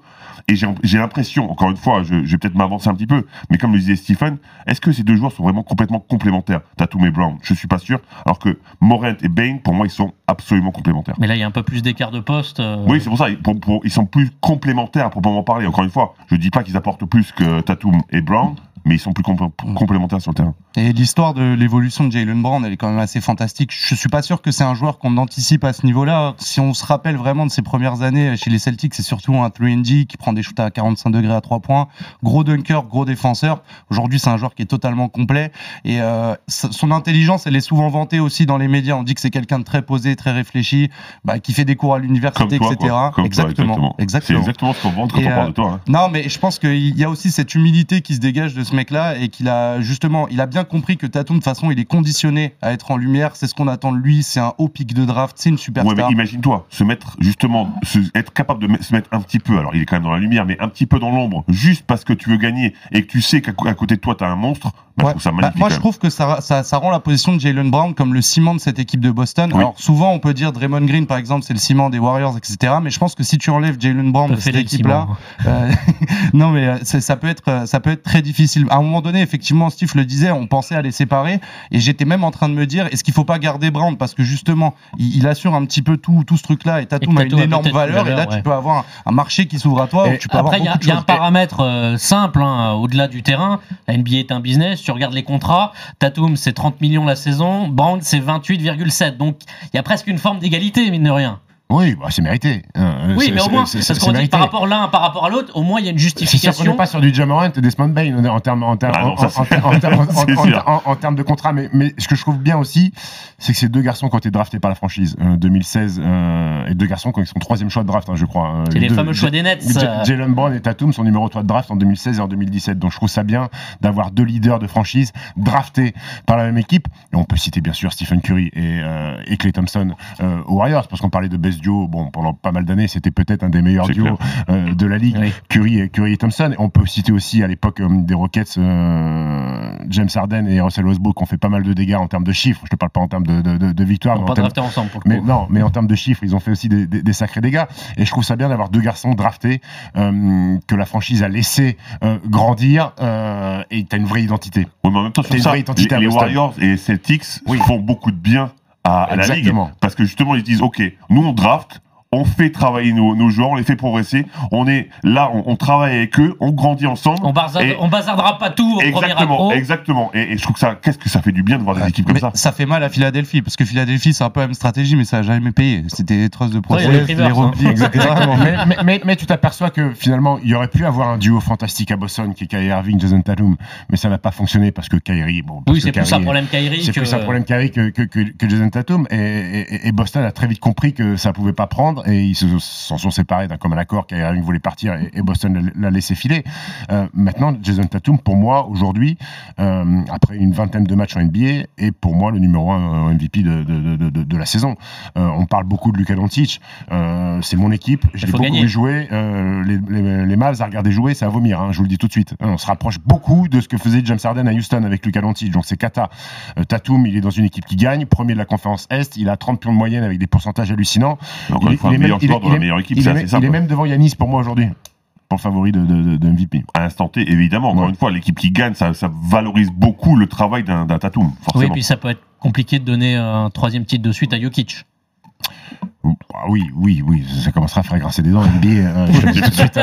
Et j'ai l'impression, encore une fois, je, je vais peut-être m'avancer un petit peu, mais comme le disait Stephen, est-ce que ces deux joueurs sont vraiment complètement complémentaires, Tatum et Brown Je suis pas sûr. Alors que Morant et Bain, pour moi, ils sont absolument complémentaires. Mais là, il y a un peu plus d'écart de poste. euh, Oui, c'est pour ça. ils- pour- pour- ils sont plus complémentaires à proprement parler. Encore une fois, je dis pas qu'ils apportent plus que Tatum et Brown, mais ils sont plus complé- complémentaires sur le terrain. Et l'histoire de l'évolution de Jalen Brown, elle est quand même assez fantastique. Je suis pas sûr que c'est un joueur qu'on anticipe à ce niveau-là. Si on se rappelle vraiment de ses premières années chez les Celtics, c'est surtout un 3D qui prend des shoots à 45 degrés à 3 points. Gros dunker, gros défenseur. Aujourd'hui, c'est un joueur qui est totalement complet. Et euh, son intelligence, elle est souvent vantée aussi dans les médias. On dit que c'est quelqu'un de très posé, très réfléchi, bah, qui fait des cours à l'université, etc. Comme toi, exactement. C'est exactement. exactement ce qu'on vend quand Et, on parle euh, de toi. hein. Non, mais je pense qu'il y a aussi cette humilité qui se dégage de ce mec-là et qu'il a justement, il a bien compris que Tatum, de toute façon, il est conditionné à être en lumière. C'est ce qu'on attend de lui. C'est un haut pic de draft. C'est une Ouais, superstar. mais imagine-toi, se mettre justement, se- être capable de se mettre un petit peu, alors il est quand même dans la lumière, mais un petit peu dans l'ombre, juste parce que tu veux gagner et que tu sais qu'à côté de toi, tu as un monstre, bah, Ouais. je trouve ça Bah, magnifique. moi, je trouve que ça, ça, ça rend la position de Jalen Brown comme le ciment de cette équipe de Boston. Oui. Alors, souvent, on peut dire Draymond Green, par exemple, c'est le ciment des Warriors, etc. Mais je pense que si tu enlèves Jalen Brown de cette équipe-là, ciments. euh, <laughs> non, mais euh, ça peut être, euh, ça peut être très difficile. À un moment donné, effectivement, Steve le disait, on pensait à les séparer, et j'étais même en train de me dire, est-ce qu'il faut pas garder Brown? Parce que justement, il, il assure un petit peu tout, tout ce truc-là, et Tatum a une énorme valeur, et là, tu peux avoir un, un marché qui s'ouvre à toi, Et où tu peux Après, avoir il y a, y un paramètre euh, simple, hein, au-delà du terrain. La NBA est un business. Tu regardes les contrats. Tatum, c'est 30 millions la saison. Brown, c'est 28,7. Donc, il y a presque une forme d'égalité, mine de rien. Oui, bah, c'est mérité. Euh, Oui, c'est- mais au moins, c'est- parce c'est qu'on dit que mérité. par rapport l'un par rapport à l'autre, au moins, il y a une C'est sûr qu'on justification. n'est pas sur du Jamorant et Desmond Bain en termes en termes en- ça, de contrat. Mais, mais ce que je trouve bien aussi, c'est que ces deux garçons qui ont été draftés par la franchise euh, 2016 euh, et deux garçons qui sont troisième choix de draft, hein, je crois. euh, C'est les deux- fameux choix des Nets. Euh, Jalen Brown et Tatum sont numéro 3 de draft en 2016 et en 2017. Donc je trouve ça bien d'avoir deux leaders de franchise draftés par la même équipe. Et on peut citer bien sûr Stephen Curry et, euh, et Clay Thompson euh, aux Warriors, parce qu'on parlait de best duo. Bon, pendant pas mal d'années, c'était peut-être un des meilleurs duos euh, de la ligue. Oui. Curry et Curry et Thompson. On peut citer aussi à l'époque euh, des Rockets euh, James Harden et Russell Westbrook ont fait pas mal de dégâts en termes de chiffres. Je te parle pas en termes de, de, de, de victoires, On mais va en pas termes- drafter ensemble pour le mais coup. non, mais en termes de chiffres, ils ont fait aussi des, des- des sacrés dégâts. Et je trouve ça bien d'avoir deux garçons draftés euh, que la franchise a laissé euh, grandir euh, et t'as une vraie identité. Oui, mais en même temps, sur ça, vraie identité les, les. Warriors et les Celtics Oui. font beaucoup de bien à, à la ligue. Parce que justement, ils disent, OK, nous, on draft, on fait travailler nos, nos joueurs, on les fait progresser. On est là, on, on travaille avec eux, on grandit ensemble. On, Et- on bazardera pas tout au premier Exactement, exactement. Et, et je trouve que ça, qu'est-ce que ça fait du bien de voir des équipes comme ça. ça fait mal à Philadelphie parce que Philadelphie c'est un peu la même stratégie mais ça a jamais payé. C'était des de Ouais, process, les les Rivers, rugby, hein. Exactement. <laughs> mais, mais, mais, mais tu t'aperçois que finalement, il y aurait pu avoir un duo fantastique à Boston qui est Kyrie Irving, Jason Tatum, mais ça n'a pas fonctionné parce que Kyrie, bon, parce Oui, c'est plus un problème Kyrie C'est que. plus un problème Kyrie que, que, que, que Jason Tatum et, et, et Boston a très vite compris que ça pouvait pas prendre et ils se- s'en sont séparés d'un commun accord. Kyrie Irving voulait partir et, et Boston l'a- l'a laissé filer. Euh, maintenant, Jason Tatum, pour moi, aujourd'hui, euh, après une vingtaine de matchs en NBA, est pour moi le numéro un euh, MVP de, de, de, de, de la saison. Euh, on parle beaucoup de Luka Doncic. Euh, c'est mon équipe. Je Il l'ai faut beaucoup gagner. vu jouer. Euh, les, les, les Mavs à regarder jouer, c'est à vomir. hein, je vous le dis tout de suite. On se rapproche beaucoup de ce que faisait James Harden à Houston avec Luka Doncic. Donc c'est cata. Euh, Tatum, il est dans une équipe qui gagne, premier de la conférence Est. Il a 30 pions de moyenne avec des pourcentages hallucinants. Encore il il le meilleur même- joueur il dans est- la meilleure équipe, il c'est est, assez il simple. est même devant Yanis pour moi aujourd'hui. Pour le favori de, de, de- de MVP. À l'instant T, évidemment, encore Ouais. une fois, l'équipe qui gagne, ça, ça valorise beaucoup le travail d'un Tatum, Oui, forcément. puis ça peut être compliqué de donner un troisième titre de suite à Jokic. Ah oui, oui, oui, ça commencera à faire grincer des dents NBA. je te le dis tout de suite.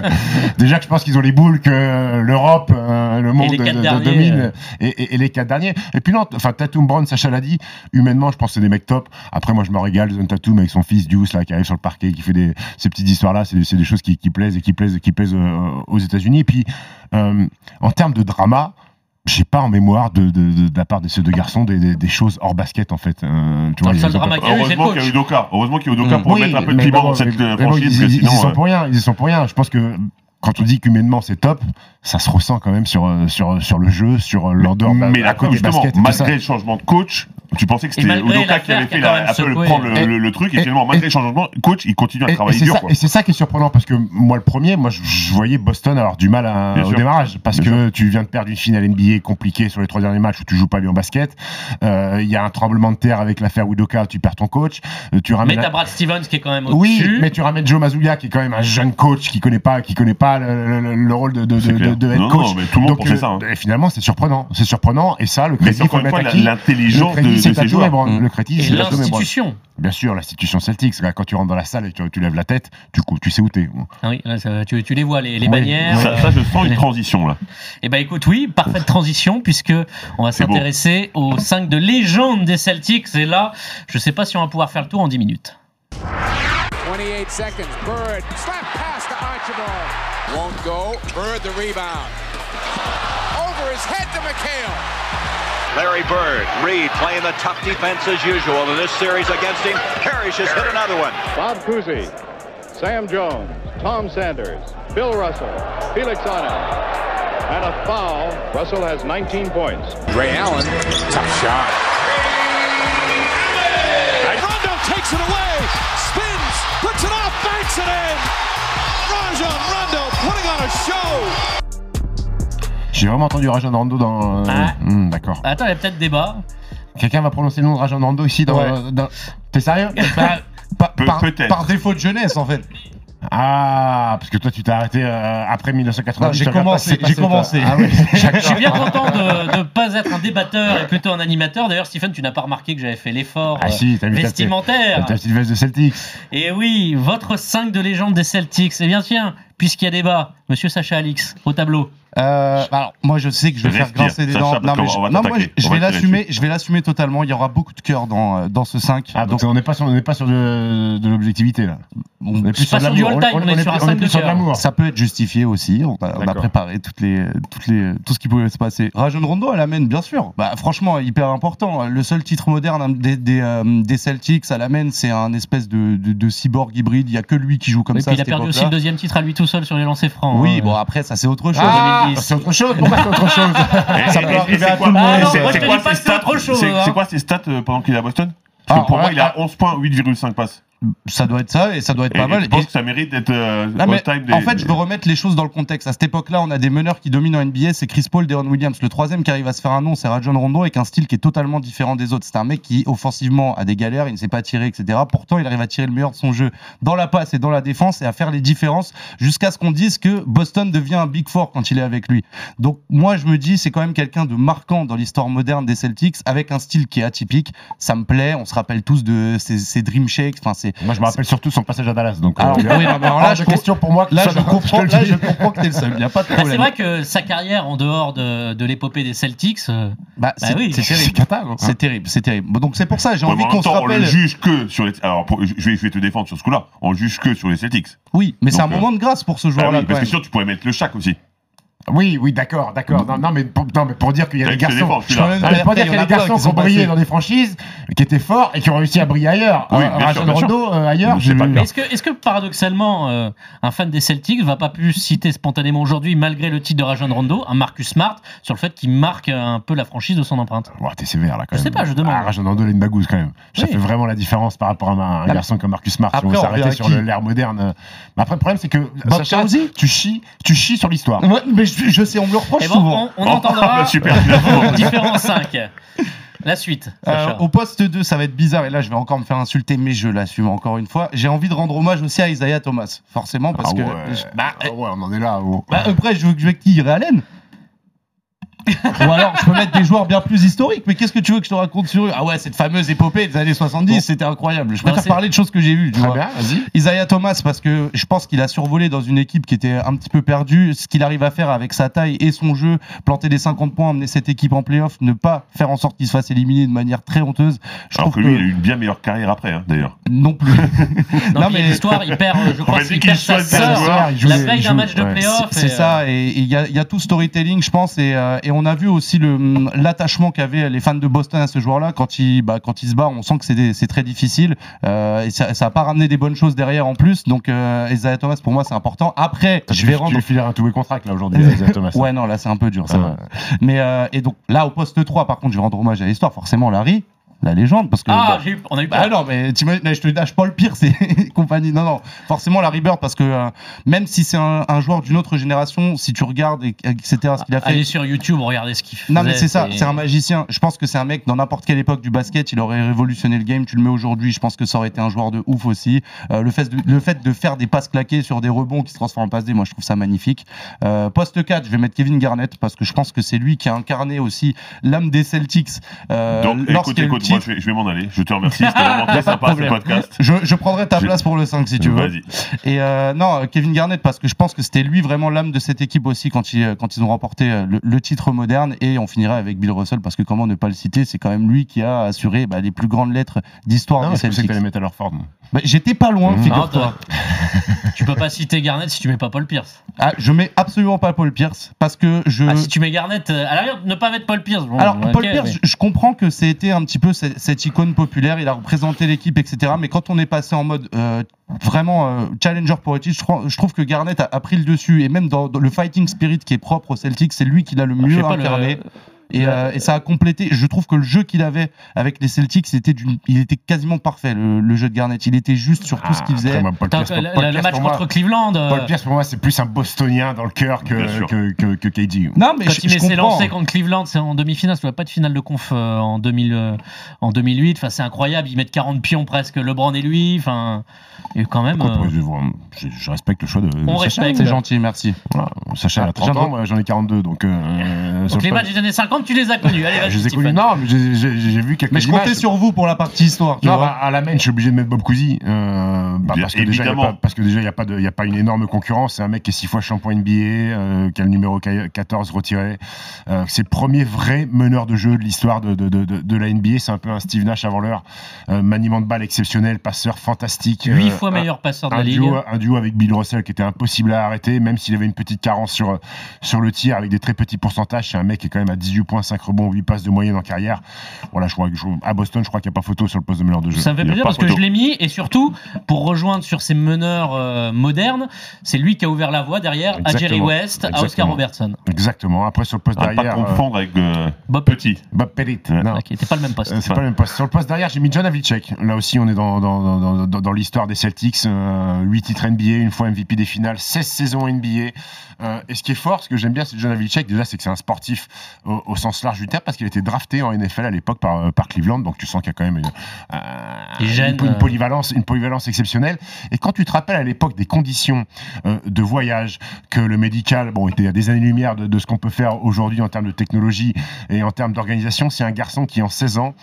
<laughs> Déjà que je pense qu'ils ont les boules que euh, l'Europe, euh, le monde de- derniers, domine euh. et, et- et les quatre derniers. Et puis non, enfin Tatum, Brown, Sacha l'a dit. Humainement, je pense que c'est des mecs top. Après, moi, je me régale. Zone Tatum avec son fils Deuce là qui arrive sur le parquet, qui fait des ces petites histoires là. C'est des choses qui, qui plaisent et qui plaisent, qui plaisent euh, aux États-Unis. Et puis en termes de drama. J'ai pas en mémoire de, de, de, de la part de ces deux garçons des, des, des choses hors basket en fait. Euh, tu Dans le seul drama qu'il y a eu, c'est Heureusement qu'il y a eu coach. Doka. Heureusement qu'il y a eu Doka Mm. pour Oui, mettre un peu de piment dans cette mais- euh, bon, franchise, ils, que ils- ils y sinon. sont euh, pour rien, ils y sont pour rien. Je pense que quand on dit qu'humainement c'est top, ça se ressent quand même sur, euh, sur, sur le jeu, sur l'endor Mais à là, côté justement, basket malgré le changement de coach, tu pensais que c'était Udoka qui avait fait la- un peu prendre le, Et- le- le truc, et et- finalement, malgré et- le changement, coach, il continue à travailler dur. ça- quoi. Et c'est ça qui est surprenant parce que moi le premier, moi je, je voyais Boston avoir du mal à- au sûr. démarrage parce Bien que tu viens de perdre une finale NBA compliquée sur les trois derniers matchs où tu joues pas bien au basket. Euh, Il y a un tremblement de terre avec l'affaire Widoka, tu perds ton coach. Euh, tu Mais ramènes t'as Brad Stevens qui est quand même Oui, au-dessus. mais tu ramènes Joe Mazzulla qui est quand même un jeune coach qui connaît pas, qui connaît pas le, le- le rôle de, de, de, de head Non, coach. non, mais tout le monde Donc, pensait euh, ça, hein. et finalement, c'est surprenant, c'est surprenant, et ça, le Mais crédit, c'est encore une fois l'intelligence de, de Tatum joueurs. et Brown. Mm. Le c'est l'institution. Bien sûr, l'institution Celtics, quand tu rentres dans la salle et tu, tu lèves la tête, tu, tu sais où t'es. Ah oui, là, ça- tu, tu les vois, les, les Oui. bannières. Ça, ça, je sens une <laughs> transition là. Eh ben écoute, oui, parfaite transition puisque on va s'intéresser aux 5 de légende des Celtics. Et là, je sais pas si on va pouvoir faire le tour en 10 minutes. 28 seconds. Bird. Slap pass to Archibald. Won't go. Bird the rebound. Over his head to McHale. Larry Bird, Reed playing the tough defense as usual in this series against him. Parrish has hit another one. Bob Cousy, Sam Jones, Tom Sanders, Bill Russell, Felix Anna, and a foul. Russell has 19 points. Ray Allen. Tough shot. Rondo takes it away, spins, puts it off, banks it in. Rajon Rondo putting on a show. J'ai vraiment entendu Rajon Rondo dans. euh, Ah. hmm, D'accord. Attends, il y a peut-être débat. Quelqu'un va prononcer le nom de Rajon Rondo ici dans. Ouais. dans- T'es sérieux? Bah, par, Pe- par- peut-être. par défaut de jeunesse en fait. Ah, parce que toi tu t'es arrêté euh, après 1990. Non, j'ai commencé, j'ai commencé. Ah oui. <laughs> Je suis bien content de ne pas être un débatteur et plutôt un animateur. D'ailleurs, Stephen, tu n'as pas remarqué que j'avais fait l'effort Ah euh, si, vestimentaire. ta petite veste de Celtics. Et oui, votre 5 de légende des Celtics. Eh bien, tiens, puisqu'il y a débat, monsieur Sacha Alix, au tableau. Euh, alors moi je sais que je vais faire grincer des dents. Non, mais je, non, moi, je On vais l'assumer, je vais l'assumer totalement. Il y aura beaucoup de cœur dans euh, dans ce 5. Ah, donc on n'est pas sur, on n'est pas sur de, de l'objectivité là. On est plus pas de sur du l'amour. all-time, on est sur un de sur cœur. Ça peut être justifié aussi. On a, on préparé toutes les, toutes les, tout ce qui pouvait se passer. Rajon Rondo, elle amène, bien sûr. Bah, franchement, hyper important. Le seul titre moderne des, des, euh, des Celtics, à l'amène, c'est un espèce de, de, de cyborg hybride. Il y a que lui qui joue comme Et ça. puis il à a perdu aussi le deuxième titre à lui tout seul sur les lancers francs. Oui, hein. bon après ça c'est autre chose. Ah, 2010. c'est autre chose. Pourquoi c'est autre chose Et- Ça peut et arriver à quoi- tout le monde. Ah c'est- quoi ses que stats autre chose, C'est c'est quoi ses stats euh, pendant qu'il est à Boston Parce que Ah, pour moi, il a ah. 11 points, 8,5 passes. Ça doit être ça et ça doit être Et, pas et mal. tu penses Et- que ça mérite d'être euh, des- en fait, je veux remettre les choses dans le contexte. À cette époque-là, on a des meneurs qui dominent en NBA, c'est Chris Paul, Deron Williams. Le troisième qui arrive à se faire un nom, c'est Rajon Rondo, avec un style qui est totalement différent des autres. C'est un mec qui, offensivement, a des galères, il ne sait pas tirer, etc. Pourtant, il arrive à tirer le meilleur de son jeu dans la passe et dans la défense et à faire les différences jusqu'à ce qu'on dise que Boston devient un Big Four quand il est avec lui. Donc, moi, je me dis, c'est quand même quelqu'un de marquant dans l'histoire moderne des Celtics, avec un style qui est atypique. Ça me plaît. On se rappelle tous de ses, ses Dream Shakes. Enfin, Moi, je me rappelle surtout son passage à Dallas. Donc, Alors, euh, oui, alors là, de je question pour moi. que Là, ça je comprends, là, je comprends que t'es le seul. Il n'y a pas de Bah, problème. c'est vrai que sa carrière en dehors de, de l'épopée des Celtics, euh, Bah, Bah c'est oui. c'est C'est terrible. C'est terrible, c'est terrible. Bon, donc c'est pour ça, j'ai Ouais, envie qu'on se temps, on le rappelle. juge que sur les. Alors, pour- je, vais, je vais te défendre sur ce coup-là. On le juge que sur les Celtics. Oui, mais c'est un euh, moment de grâce pour ce Ah joueur-là. oui, parce que sinon, tu pourrais mettre le Shaq aussi. Oui, oui, d'accord, d'accord. Non, non, mais pour, non, mais pour dire qu'il y a des je garçons. je Je Non, mais pour Après, dire qu'il y a des garçons qui ont brillé dans des franchises, qui étaient forts et qui ont réussi à briller ailleurs. Oui, Euh, bien sûr, Rajon bien sûr. Rondo, euh, ailleurs, je-. Est-ce que, est-ce que paradoxalement, euh, un fan des Celtics va pas plus citer spontanément aujourd'hui, malgré le titre de Rajon Rondo, un Marcus Smart sur le fait qu'il marque un peu la franchise de son empreinte? Ouais, t'es sévère là quand Je même. sais pas, je demande. Ah, Rajon Rondo, il a une bagouze quand même. Ça Oui. fait vraiment la différence par rapport à un, un mais- garçon comme Marcus Smart. Après, si on s'arrêtait sur l'ère moderne. Mais après, le problème, c'est que tu chies sur l'histoire. Je, sais, on me le reproche Et bon, souvent. on, on entendra bah, super. <laughs> différence 5. La suite. Euh, au poste 2, ça va être bizarre, et là je vais encore me faire insulter, mais je l'assume encore une fois. J'ai envie de rendre hommage aussi à Isaiah Thomas, forcément, parce ah que. ouais. je- bah, Ah ouais, on en est là. oh. bah, après, je veux que je veux qui Ray Allen <laughs> Ou alors, je peux mettre des joueurs bien plus historiques, mais qu'est-ce que tu veux que je te raconte sur eux? Ah ouais, cette fameuse épopée des années 70, c'était incroyable. Je préfère parler de choses que j'ai vues, tu Très vois. bien, vas-y. Isaiah Thomas, parce que je pense qu'il a survolé dans une équipe qui était un petit peu perdue. Ce qu'il arrive à faire avec sa taille et son jeu, planter des 50 points, emmener cette équipe en playoff, ne pas faire en sorte qu'il se fasse éliminer de manière très honteuse. Je Alors trouve que lui, il a eu une bien meilleure carrière après, hein, d'ailleurs. non plus. <laughs> Non, non, mais l'histoire, il perd, euh, je crois qu'il perd sa sœur la il veille d'un match de ouais. playoff. C'est et, ça, et il y, a- il y a tout storytelling, je pense, et, euh, et on a vu aussi le l'attachement qu'avaient les fans de Boston à ce joueur-là. Quand il, bah, quand il se bat, on sent que c'est très difficile, euh, et ça, ça a pas ramené des bonnes choses derrière en plus. Donc, euh, Isaiah Thomas, pour moi, c'est important. Après, je vais Tu rendre lui filer un two-way contract là aujourd'hui, Isaiah Thomas. <laughs> Ouais, non, là, c'est un peu dur, ça Ah. Mais, euh, et donc, là, au poste 3, par contre, je vais rendre hommage à l'histoire, forcément, Larry, la légende, parce que. Ah, bah, j'ai eu- on a eu peur. bah non, mais là, je te lâche pas le pire, <laughs> c'est compagnie. Non, non, forcément Larry Bird, parce que euh, même si c'est un, un joueur d'une autre génération, si tu regardes, et, etc., ce qu'il a fait. Allez sur YouTube, regardez ce qu'il fait. Non, mais c'est ça, c'est un magicien. Je pense que c'est un mec, dans n'importe quelle époque du basket, il aurait révolutionné le game. Tu le mets aujourd'hui, je pense que ça aurait été un joueur de ouf aussi. Euh, le, fait de, le fait de faire des passes claquées sur des rebonds qui se transforment en passes D, moi, je trouve ça magnifique. Euh, poste 4, je vais mettre Kevin Garnett, parce que je pense que c'est lui qui a incarné aussi l'âme des Celtics. Euh, Donc, écoute, lorsqu'il moi, je vais, je vais m'en aller. Je te remercie. C'était vraiment <laughs> très pas de sympa ce problème. podcast. Je, je prendrai ta Je- place pour le 5 si tu veux. Vas-y. Et euh, non, Kevin Garnett, parce que je pense que c'était lui vraiment l'âme de cette équipe aussi quand ils, quand ils ont remporté euh, le, le titre moderne. Et on finira avec Bill Russell, parce que comment ne pas le citer, c'est quand même lui qui a assuré bah, les plus grandes lettres d'histoire je pensais que Celtics. t'allais mettre à leur forme. Bah, J'étais pas loin, Mhm. figure-toi. <laughs> Tu peux pas citer Garnett si tu mets pas Paul Pierce. Ah, je mets absolument pas Paul Pierce, parce que je... Ah, si tu mets Garnett, euh, à l'arrière, ne pas mettre Paul Pierce. bon, Alors, ok, Paul Pierce, mais- je, je comprends que c'était un petit peu cette, cette icône populaire, il a représenté l'équipe, etc. Mais quand on est passé en mode euh, vraiment euh, challenger pour le titre, je, crois- je trouve que Garnett a, a pris le dessus. Et même dans, dans le fighting spirit qui est propre au Celtics, c'est lui qui l'a le je mieux pas, le- incarné. Et, euh, et ça a complété. Je trouve que le jeu qu'il avait avec les Celtics, c'était d'une- il était quasiment parfait, le, le jeu de Garnett. Il était juste sur tout ce qu'il faisait. Après, moi, Paul le, Paul le Pierce, match moi- contre Cleveland. euh, Paul Pierce, pour moi, c'est plus un Bostonien dans le cœur que, que, que, que KD. Non, mais quand je, il je met ses comprends. lancers contre Cleveland, c'est en demi-finale, ça doit pas de finale de conf euh, en, 2000, euh, en 2008. Enfin, c'est incroyable, ils mettent 40 pions presque, LeBron et lui. Enfin, et quand même. Euh, je, respecte le choix de, de On Sacha. respecte. C'est gentil, merci. Voilà. Sacha a 30 J'adore. ans, moi j'en ai 42, donc. Euh, donc les le- matchs des années 50, tu les as connus. Allez, vas-y, je les ai connus. Non, mais j'ai- vu quelques Mais je comptais sur vous pour la partie histoire. Tu Non, vois. bah, à la main, je suis obligé de mettre Bob Cousy. Euh, bah, parce, que déjà, il y a évidemment. pas, parce que déjà, il n'y a, pas de- il y a pas une énorme concurrence. C'est un mec qui est six fois champion NBA, euh, qui a le numéro 14 retiré. Euh, c'est le premier vrai meneur de jeu de l'histoire de, de, de, de- de la NBA. C'est un peu un Steve Nash avant l'heure. Euh, maniement de balle exceptionnel, passeur fantastique. 8 Euh, fois un- meilleur passeur de un la ligue. duo, un duo avec Bill Russell qui était impossible à arrêter, même s'il avait une petite carence sur, sur le tir avec des très petits pourcentages. C'est un mec qui est quand même à 18 points, 5 rebonds, 8 passes de moyenne en carrière. Voilà, je crois que je- à Boston, je crois qu'il n'y a pas photo sur le poste de meneur de jeu. Ça me fait plaisir pas parce que je l'ai mis et surtout pour rejoindre sur ces meneurs euh, modernes, c'est lui qui a ouvert la voie derrière à Jerry Exactement. West, à Oscar Exactement. Robertson, Exactement. Après, sur le poste pas derrière, euh, confondre avec euh, Bob Petit. Bob Pellit. Ouais. Non. Qui n'était pas le même poste. Euh, C'est pas le même poste. Sur le poste derrière, j'ai mis John Havlicek. Là aussi, on est dans, dans, dans, dans, dans l'histoire des Celtics. Euh, 8 titres NBA, une fois MVP des finales, 16 saisons NBA. Euh, et ce qui est fort, ce que j'aime bien, c'est John Havlicek. Déjà, c'est que c'est un sportif au, au sens large du terme parce qu'il a été drafté en NFL à l'époque par, euh, par Cleveland. Donc, tu sens qu'il y a quand même une, euh, Il gêne, une, une polyvalence, une polyvalence exceptionnelle. Et quand tu te rappelles à l'époque des conditions euh, de voyage, que le médical, bon, était à des années-lumière de, de ce qu'on peut faire aujourd'hui en termes de technologie et en termes d'organisation, c'est un garçon qui, en 16 ans,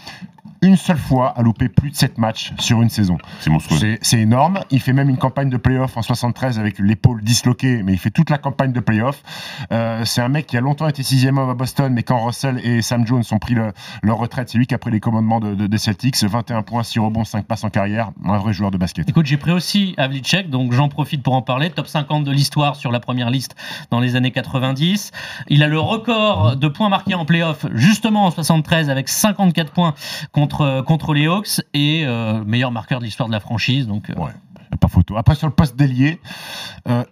une seule fois a loupé plus de 7 matchs sur une saison. C'est monstrueux. C'est c'est énorme. Il fait même une campagne de playoff en 73 avec l'épaule disloquée, mais il fait toute la campagne de playoff. Euh, c'est un mec qui a longtemps été sixième homme à Boston, mais quand Russell et Sam Jones ont pris le- leur retraite, c'est lui qui a pris les commandements de, de- des Celtics. 21 points, 6 rebonds, 5 passes en carrière. Un vrai joueur de basket. Écoute, j'ai pris aussi Havlicek, donc j'en profite pour en parler. Top 50 de l'histoire sur la première liste dans les années 90. Il a le record de points marqués en playoff, justement en 73, avec 54 points contre, contre les Hawks et euh, meilleur marqueur de l'histoire de la franchise. Donc, euh, Ouais. Pas photo. Après, sur le poste d'ailier, euh,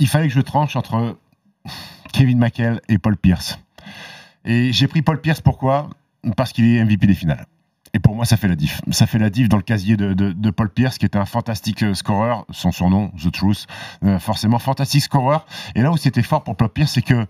il fallait que je tranche entre Kevin McHale et Paul Pierce. Et j'ai pris Paul Pierce pourquoi? Parce qu'il est MVP des finales. Et pour moi, ça fait la diff. Ça fait la diff dans le casier de, Paul Pierce, qui était un fantastique euh, scoreur, son surnom, The Truth, euh, forcément fantastique scoreur. Et là où c'était fort pour Paul Pierce, c'est que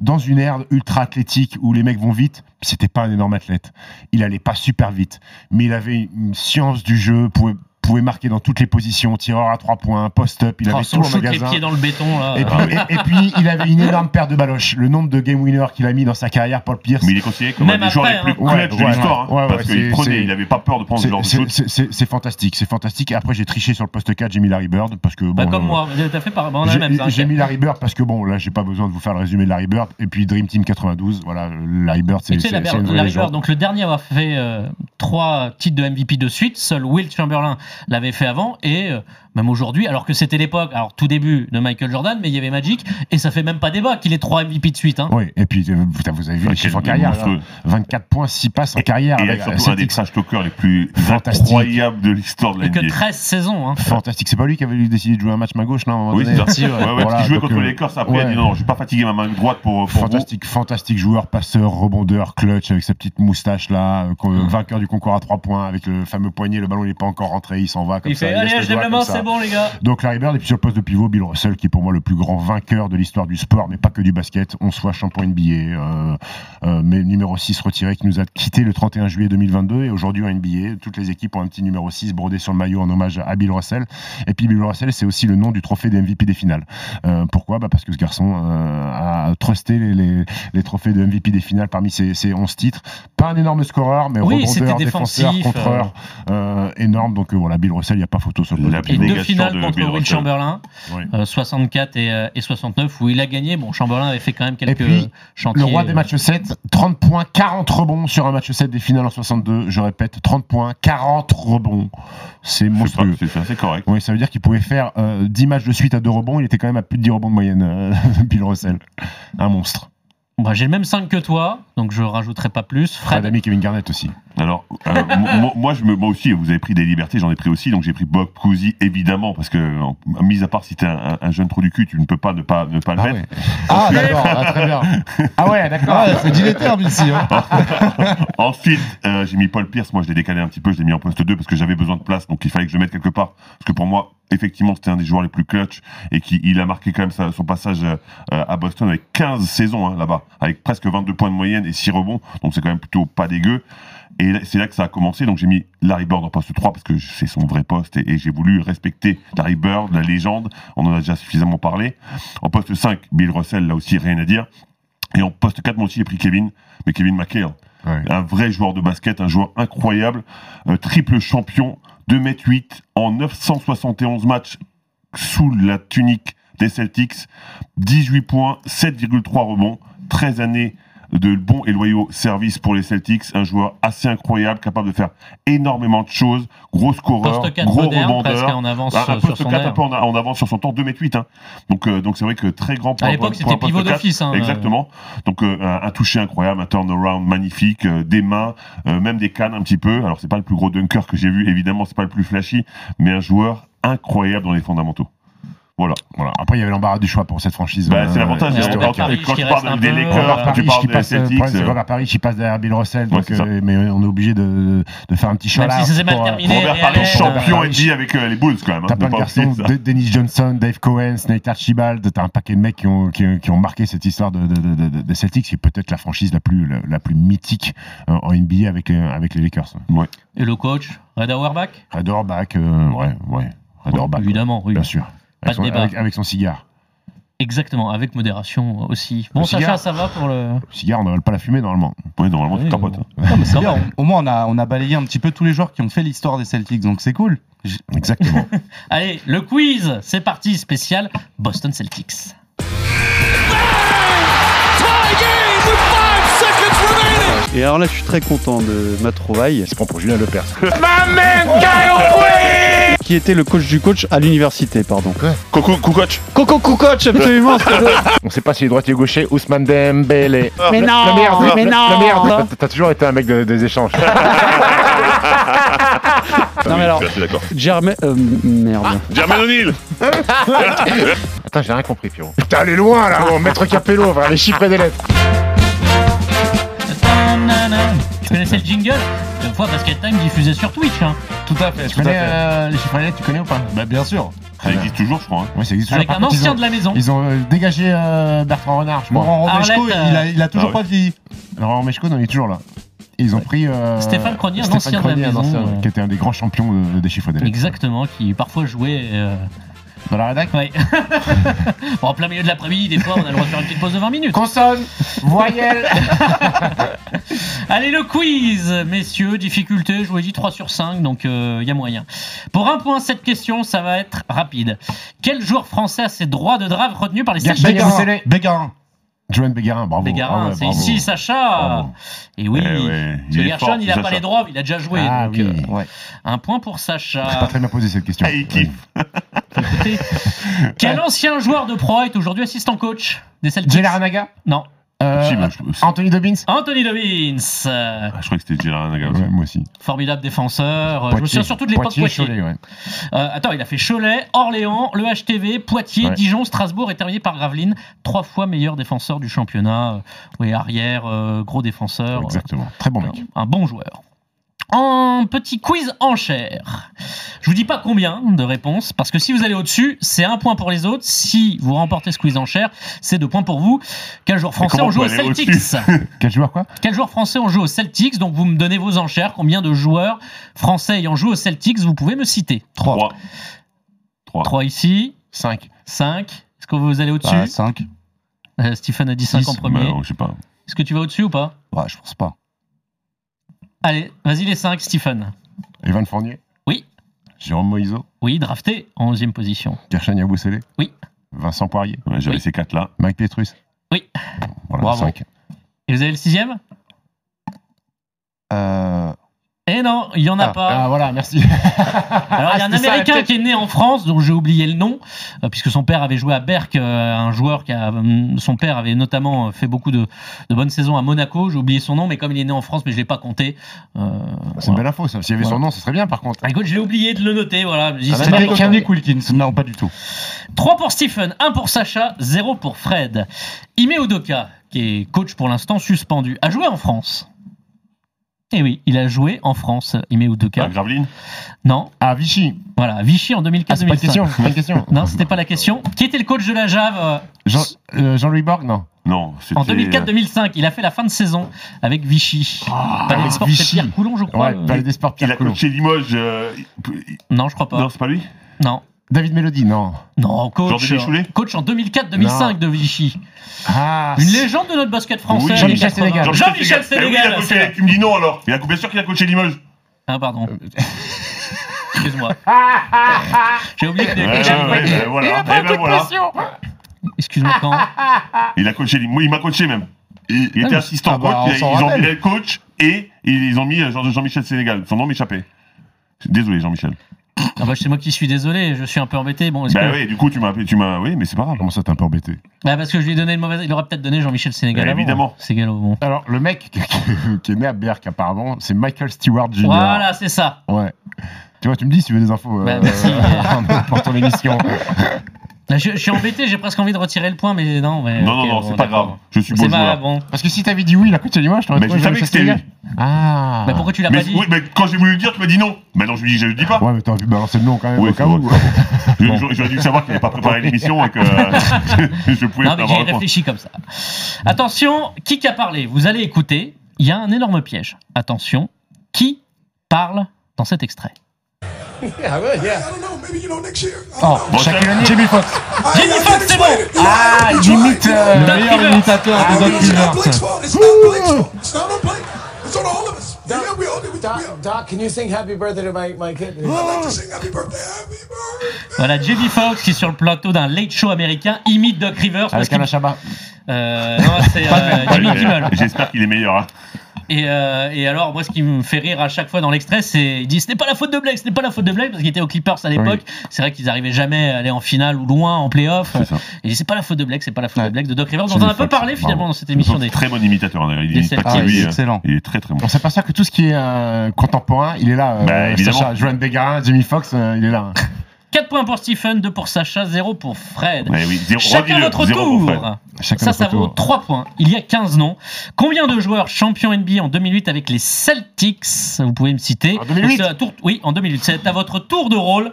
dans une ère ultra athlétique où les mecs vont vite, c'était pas un énorme athlète. Il allait pas super vite, mais il avait une science du jeu, pouvait, pouvait marquer dans toutes les positions, tireur à trois points, post-up, il oh, avait son tout en shoot les magasin. pieds dans le béton, là. Et puis, et- et puis, il avait une énorme paire de baloches. Le nombre de game winners qu'il a mis dans sa carrière, Paul Pierce. Mais il est considéré comme un des joueurs les plus hein. clutch Ouais, de ouais, l'histoire. hein, ouais, ouais, parce qu'il prenait, il avait pas peur de prendre ce C'est- genre de shoot. c'est- fantastique, c'est fantastique. Et après, j'ai triché sur le poste 4, j'ai mis Larry Bird parce que Pas bon, comme euh, moi, t'as fait par... on a même. J'ai mis Larry Bird parce que bon, là, j'ai pas besoin de vous faire le résumé de Larry Bird. Et puis Dream Team 92, voilà, Larry Bird, c'est tu sais, Larry. Bird, donc le dernier à avoir fait euh, trois titres de MVP de suite, seul Will Chamberlain l'avait fait avant, et euh, même aujourd'hui, alors que c'était l'époque, alors tout début de Michael Jordan, mais il y avait Magic, et ça fait même pas débat qu'il ait trois MVP de suite. Hein. Oui, et puis euh, putain, vous avez vu Ah, les chiffres en carrière. monstrueux. là. 24 points, 6 passes en carrière. Et il a avec, surtout un des trash talkers les plus incroyables de l'histoire de la Et que NBA. 13 saisons. Hein. Fantastique. C'est pas lui qui avait décidé de jouer un match main gauche, non Oui, c'est ça. Si, ouais. Ouais, ouais, Voilà, parce qu'il jouait contre euh, les Lakers après, il a dit non, je vais pas fatiguer ma main droite pour, pour vous. Fantastique, fantastique joueur, passeur, rebondeur, clutch avec sa petite moustache là, euh, vainqueur du concours à 3 points avec le fameux poignet, le ballon il est pas encore rentré, il s'en va comme Il ça. fait laisse Allez, le je bon, les gars. Donc Larry Bird et puis sur le poste de pivot, Bill Russell qui est pour moi le plus grand vainqueur de l'histoire du sport, mais pas que du basket, 11 fois champion NBA, euh, euh, mais numéro 6 retiré qui nous a quitté le 31 juillet 2022 et aujourd'hui en NBA, toutes les équipes ont un petit numéro 6 brodé sur le maillot en hommage à Bill Russell. Et puis Bill Russell, c'est aussi le nom du trophée des MVP des finales. Euh, pourquoi? Bah Parce que ce garçon euh, a trusté les, les, les trophées de MVP des finales parmi ses, ses 11 titres. Pas un énorme scoreur, mais Oui, rebondeur, défenseur, défensif, contreur, euh, énorme. Donc euh, voilà, Bill Russell, il n'y a pas photo sur le Et deux finales de contre Bill Will. Chamberlain, Oui. euh, 64 et, euh, et 69, où il a gagné. Bon, Chamberlain avait fait quand même quelques puis, chantiers. Le roi des euh, matchs 7, 30 points, 40 rebonds sur un match 7 des finales en 62. Je répète, 30 points, 40 rebonds. C'est monstrueux. C'est c'est assez correct. Oui, ça veut dire qu'il pouvait faire euh, 10 matchs de suite à 2 rebonds. Il était quand même à plus de 10 rebonds de moyenne, euh, <laughs> Bill Russell. Un monstre. bah, J'ai le même 5 que toi, donc je rajouterai pas plus. Fred Fred, ami Kevin Garnett aussi. Alors, euh, <laughs> mo- mo- moi, je me, moi aussi, vous avez pris des libertés, j'en ai pris aussi, donc j'ai pris Bob Cousy, évidemment, parce que, euh, mis à part si t'es un, un- un jeune trou du cul, tu ne peux pas ne pas, ne pas le Ah mettre. ouais. Ah d'accord, ah, très bien. <laughs> Ah ouais, d'accord. Ah, c'est dit les termes ici. Hein. <laughs> Ensuite, euh, j'ai mis Paul Pierce, moi je l'ai décalé un petit peu, je l'ai mis en poste 2 parce que j'avais besoin de place, donc il fallait que je le mette quelque part. Parce que pour moi, effectivement, c'était un des joueurs les plus clutch et qui il a marqué quand même sa- son passage euh, à Boston avec 15 saisons hein, là-bas, avec presque 22 points de moyenne et 6 rebonds, donc c'est quand même plutôt pas dégueu. Et c'est là que ça a commencé, donc j'ai mis Larry Bird en poste 3 parce que c'est son vrai poste et, et j'ai voulu respecter Larry Bird, la légende, on en a déjà suffisamment parlé. En poste 5, Bill Russell, là aussi rien à dire. Et en poste 4, moi aussi j'ai pris Kevin, mais Kevin McHale Ouais. un vrai joueur de basket, un joueur incroyable, euh, triple champion, 2m8 en 971 matchs sous la tunique des Celtics, 18 points, 7,3 rebonds, 13 années de bons et loyaux services pour les Celtics. Un joueur assez incroyable, capable de faire énormément de choses. Gros scoreur, Poste 4 gros moderne, rebondeur. en avance Ah, un sur poste son 4 air. un peu en, en avance sur son temps, 2 m 8 hein. Donc euh, donc c'est vrai que très grand pour À un- l'époque, c'était un pivot 4. d'office, hein, Exactement. Donc euh, un, un toucher incroyable, un turnaround magnifique, euh, des mains, euh, même des cannes un petit peu. Alors c'est pas le plus gros dunker que j'ai vu, évidemment c'est pas le plus flashy, mais un joueur incroyable dans les fondamentaux. Voilà. Voilà. Après, il y avait l'embarras du choix pour cette franchise. Bah, euh, c'est l'avantage. C'est Robert quand- qui tu parles des Lakers, euh, quand tu parles qui des Celtics. c'est euh, Robert Parrish, il passe derrière Bill Russell, donc, euh, mais on est obligé de, de faire un petit mal terminé, Robert et Parrish, allez, champion euh, NBA avec euh, les Bulls quand même. hein, T'as plein de pas garçons, Dennis Johnson, Dave Cohen, Nate Archibald, t'as un paquet de mecs qui ont, qui, qui ont marqué cette histoire de, de, de, de- de Celtics, qui est peut-être la franchise la plus, la, la plus mythique euh, en NBA avec, euh, avec les Lakers. Et le coach, Red Auerbach? Red Auerbach, euh, ouais, ouais. Évidemment, oui. bien sûr. Pas Avec de son, débat. avec- avec son cigare. Exactement, avec modération aussi. Bon, Le Sacha, cigare. ça va pour le. Le cigare, on n'avale pas la fumée normalement. Ouais, normalement, tu Oui, bon. hein. Non, mais c'est bien. Au moins, on a, on a balayé un petit peu tous les joueurs qui ont fait l'histoire des Celtics, donc c'est cool. Exactement. <laughs> Allez, le quiz, c'est parti, spécial Boston Celtics. Et alors là, je suis très content de ma trouvaille. C'est pas pour Julien Lepers. <laughs> Qui était le coach du coach à l'université, pardon. Coco, coach. Coco coach, absolument. On sait pas s'il est droitier ou gaucher. Ousmane Dembélé. Mais Le- non, merde, mais non. merde. T'as- toujours été un mec de- des échanges. <laughs> non mais alors, Je suis d'accord. Germain, euh, merde. Jermaine O'Neal Attends, j'ai rien compris, Pierrot. Putain, allez loin là, oh, maître Capello, va les chiffres et des lettres. Tu connaissais le jingle Une fois Basket Time diffusé sur Twitch. Hein. Tout à fait. Tu connais euh, les chiffres lettres, tu connais ou pas Bah bien sûr. Ça existe toujours, je crois. hein. Oui, ça existe Avec toujours. un Par contre, ancien ont- de la maison. Ils ont euh, dégagé euh, Bertrand Renard, je crois. Laurent Romeshko, Arlette, il, a, il a toujours Ah pas vieilli. Laurent Meshko, non, il est toujours là. Et ils ont pris euh, Stéphane Cronier, un Stéphane ancien de la Cronier, un maison, ancien, euh. qui était un des grands champions de- des chiffres lettres. Exactement, qui parfois jouait. euh, Dans la rédac Ouais. <laughs> bon, en plein milieu de l'après-midi, des fois, on a le droit de faire une petite pause de 20 minutes. Consonne, voyelle. <laughs> Allez, le quiz, messieurs, difficulté, je vous ai dit 3 sur 5, donc il y a moyen. Pour un point, cette question, ça va être rapide. Quel joueur français a ses droits de draft retenus par les Bégarin. Bégarin. Joanne Bégarin, bravo. Bégarin, Ah ouais, c'est ici, Sacha. Bravo. Et oui, Eh ouais, parce il Gershon, fort, il n'a pas Sacha. les droits, il a déjà joué. Ah donc, oui. euh, Ouais. un point pour J'ai pas Sacha. très bien posé cette question. Ah, il kiffe. Écoutez, <laughs> Quel ancien joueur de pro est aujourd'hui assistant coach des Celtics? Laranaga Non. Euh, Si, bah, je- Anthony Dobbins Anthony Dobbins. euh, Ah, Je crois que c'était Gérard Naga aussi. Ouais, Moi aussi. formidable défenseur. Je me souviens surtout de l'époque Poitiers. Cholet, ouais. Euh, attends, il a fait Cholet, Orléans, le HTV, Poitiers, Ouais. Dijon, Strasbourg et terminé par Gravelines. Trois fois meilleur défenseur du championnat. Euh, Oui, arrière, euh, gros défenseur. Exactement. Très bon mec. Un bon joueur. En petit quiz en chair. Je vous dis pas combien de réponses, parce que si vous allez au-dessus, c'est un point pour les autres. Si vous remportez ce quiz en chair, c'est deux points pour vous. Quel joueur français on joue aux Celtics? <laughs> Quel joueur quoi? Quel joueur français on joue aux Celtics? Donc vous me donnez vos enchères. Combien de joueurs français ayant joué aux Celtics? Vous pouvez me citer 3. 3. 3. 3 ici, 5. 5. Est-ce que vous allez au-dessus? Ah, 5. Euh, Stephen a dit 5 en Bah, premier. je sais pas. Est-ce que tu vas au-dessus ou pas? Ouais, je pense pas. Allez, vas-y les 5, Stephen. Evan Fournier Oui. Jérôme Moïseau Oui, drafté en 11 position. Gershon Yabusele Oui. Vincent Poirier Ouais, J'avais Oui. ces 4 là. Mike Petrus Oui. Voilà, Bravo. 5. Et vous avez le sixième? Euh, Eh non, il y en a Ah, pas. Ah voilà, merci. <laughs> Alors il y a un c'était ça, Américain qui est né en France, dont j'ai oublié le nom, euh, puisque son père avait joué à Berck, euh, un joueur qui a, hum, son père avait notamment euh, fait beaucoup de, de bonnes saisons à Monaco. J'ai oublié son nom, mais comme il est né en France, mais je l'ai pas compté. euh, C'est une belle info ça. S'il y avait Voilà. son nom, ce serait bien par contre. Ah, Écoute, je l'ai oublié de le noter, voilà. Ah, C'était. Kenrick Wilkins. Non, pas du tout. 3 pour Stephen, 1 pour Sacha, 0 pour Fred. Ime Udoka, qui est coach pour l'instant suspendu, a joué en France. Eh oui, il a joué en France, Ime Udoka. Ah, Graveline Non, Ah, Vichy. voilà, Vichy en Ah, c'est pas une 2004-2005. question. c'est pas une question. non, c'était pas la question. Qui était le coach de la Jave euh, Jean, euh, Jean-Louis Borg Non. Non, c'était. en 2004-2005 Il a fait la fin de saison avec Vichy. Palais avec des Sports, Vichy. Pierre Coulon, je crois. Ouais, Palais des Sports Il a coaché Limoges. euh, il- Non, je crois pas. Non, c'est pas lui? Non. David Mélody, non. Non, coach. Choulet Coach en 2004-2005 Non. de Vichy. Ah, Une légende de notre basket français. Oui. Jean-Michel 80. Sénégal. Jean-Michel Eh oui, il a Sénégal. Tu me dis non alors Il a bien sûr qu'il a coaché Limoges. Ah, pardon. Excuse-moi. <laughs> J'ai oublié que Ouais, j'avais- ouais, ben voilà. Eh ben voilà. Excuse-moi quand <laughs> Il a coaché Limoges. Il m'a coaché même. Il Ah, était assistant ah bah, coach, on ils ont mis coach et ils ont mis euh, genre de Jean-Michel Sénégal. Son nom m'échappait. Désolé Jean-Michel. Ah bah, c'est moi qui suis désolé, je suis un peu embêté. Bon, Bah que- oui, du coup tu m'as tu m'as, oui, mais c'est pas grave. Comment ça, t'es un peu embêté? Bah, parce que je lui ai donné le mauvais. Il aurait peut-être donné Jean-Michel Sénégal. Bah, avant. évidemment. Galop, bon. Alors, le mec qui, qui est né à Berck, apparemment, c'est Michael Stewart Jr. Voilà, c'est ça. Ouais. Tu vois, tu me dis si tu veux des infos Bah, euh, merci. <laughs> pour ton émission. Je, je suis embêté, j'ai presque envie de retirer le point, mais non. Mais, Non, non, non, bon, c'est pas grave. Je suis beau C'est pas bon. Parce que si t'avais dit oui, la coach moi, je t'aurais Mais je savais que c'était lui. Ah. Bah, pourquoi tu l'as Mais, pas dit oui, mais quand j'ai voulu le dire, tu m'as dit non. Maintenant je lui dis, je le dis pas. Ouais, mais t'aurais pu balancer le nom quand même, Oui, au cas où. J'aurais <laughs> dû savoir qu'il n'avait pas préparé <laughs> l'émission et que euh, <laughs> je pouvais Non, mais j'ai point. réfléchi comme ça. Attention, qui a parlé? Vous allez écouter. Il y a un énorme piège. Attention, qui parle dans cet extrait? Yeah, Oh, chaque année, Jimmy Fox. Jimmy Fox, c'est bon Ah, il imite euh, Le Doc meilleur imitateur de Doc Rivers. Doc, Doc, can you sing happy birthday to my, my kid? Voilà, Jamie Foxx qui sur le plateau d'un late show américain imite Doc Rivers. Avec Alain Chabat. Euh, non, c'est euh, Jimmy Kimmel. J'espère qu'il est meilleur. hein. Et, euh, et alors, moi, ce qui me fait rire à chaque fois dans l'extrait, c'est il dit ce n'est pas la faute de Blake, ce n'est pas la faute de Blake parce qu'il était aux Clippers à l'époque. C'est vrai qu'ils arrivaient jamais à aller en finale ou loin en playoff. Il dit c'est pas la faute de Blake, c'est pas la faute Ouais. de Blake de Doc Rivers. dont on a un peu parlé finalement dans cette émission des. Très bon imitateur. d'ailleurs. Il Celtics. que lui. Ah, hein. excellent. Il est très très bon. On s'aperçoit que tout ce qui est euh, contemporain, il est là. euh, Bah, évidemment. Sacha, Joan Bégarin, Jimmy Fox, euh, il est là. 4 points pour Stephen, 2 pour Sacha, 0 pour Fred. Ouais, oui, zéro- Chacun votre zéro pour Fred. tour. Chacun Ça, ça vaut tour. 3 points. Il y a 15 noms. Combien de joueurs champions NBA en 2008 avec les Celtics? Vous pouvez me citer. En 2008? Donc, c'est à tour- Oui, en 2008. C'est à votre tour de rôle.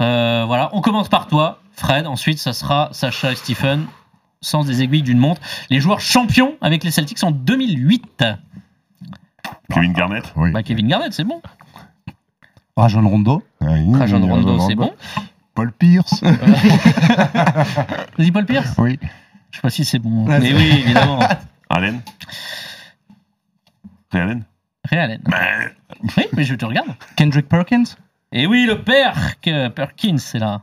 Euh, voilà, on commence par toi, Fred. Ensuite, ça sera Sacha et Stephen. Sens des aiguilles d'une montre. Les joueurs champions avec les Celtics en 2008. Kevin Garnett. Oui. Bah, Kevin Garnett, c'est bon. Rajon Rondo. Il- Rajon Rondo, c'est bon. Paul Pierce. <laughs> Vas-y, Paul Pierce. oui. Je sais pas si c'est bon. Ouais, Mais oui, évidemment. <laughs> Allen. Ray Allen. Ray Allen. Bah, Oui, mais je te regarde. Kendrick Perkins. Et oui, le père que Perkins, c'est là.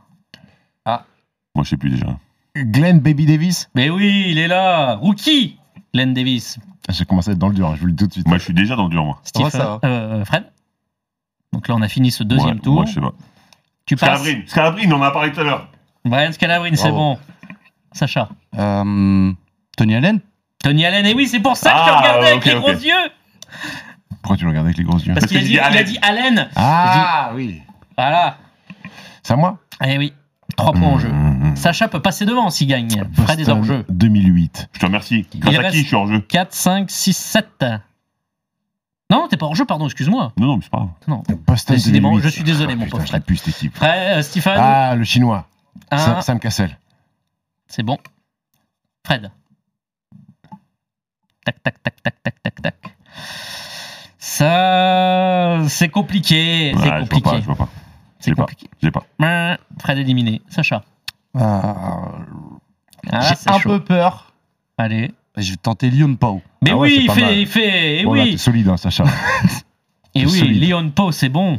moi je sais plus déjà. Glenn Baby Davis. Mais oui, il est là. Rookie, Glenn Davis. Ah, J'ai commencé à être dans le dur, hein, je vous le dis tout de suite. Moi je suis déjà dans le dur moi. Stephen, ça va. euh, Fred. Donc là, on a fini ce deuxième Ouais, tour. Moi je sais pas. tu passes. Scalabrine. Scalabrine, on en a parlé tout à l'heure. Brian Scalabrine, c'est bon. Sacha. Euh, Tony Allen. Tony Allen, et oui, c'est pour ça que je te Ah, regardais avec les gros yeux. Pourquoi tu le regardes avec les gros yeux Parce qu'il a, dit, il a Allen. dit Allen. Ah oui. Voilà. C'est à moi Eh oui, 3 points en jeu. Mmh, mmh. Sacha peut passer devant s'il gagne. Fred est hors jeu. 2008. Je te remercie. Il Grâce à reste- qui je suis hors jeu 4, 5, 6, 7. Non, t'es pas hors jeu, pardon, excuse-moi. Non, non, mais c'est pas grave. Non. Boston Décidément, 2008. je suis désolé, Ah, mon putain, pauvre je l'ai Fred. plus cette équipe. Fred, euh, Stephen. Ah, le chinois. un. Sam, Sam Cassel. C'est bon. Fred. Tac, tac, tac, tac, tac, tac, tac. Ça, c'est compliqué. Ouais, c'est je vois compliqué. pas, je vois pas. C'est J'ai pas. compliqué. J'ai pas. Hum, Fred éliminé. Sacha. Euh, Ah, J'ai c'est un chaud. peu peur. Allez. Je vais tenter Lyon Pau. Mais Ah ouais, oui, il mal. fait, il fait. Et Bon, là, oui. t'es solide, hein, Sacha. <laughs> Et oui, solide. Leon Poe, c'est bon.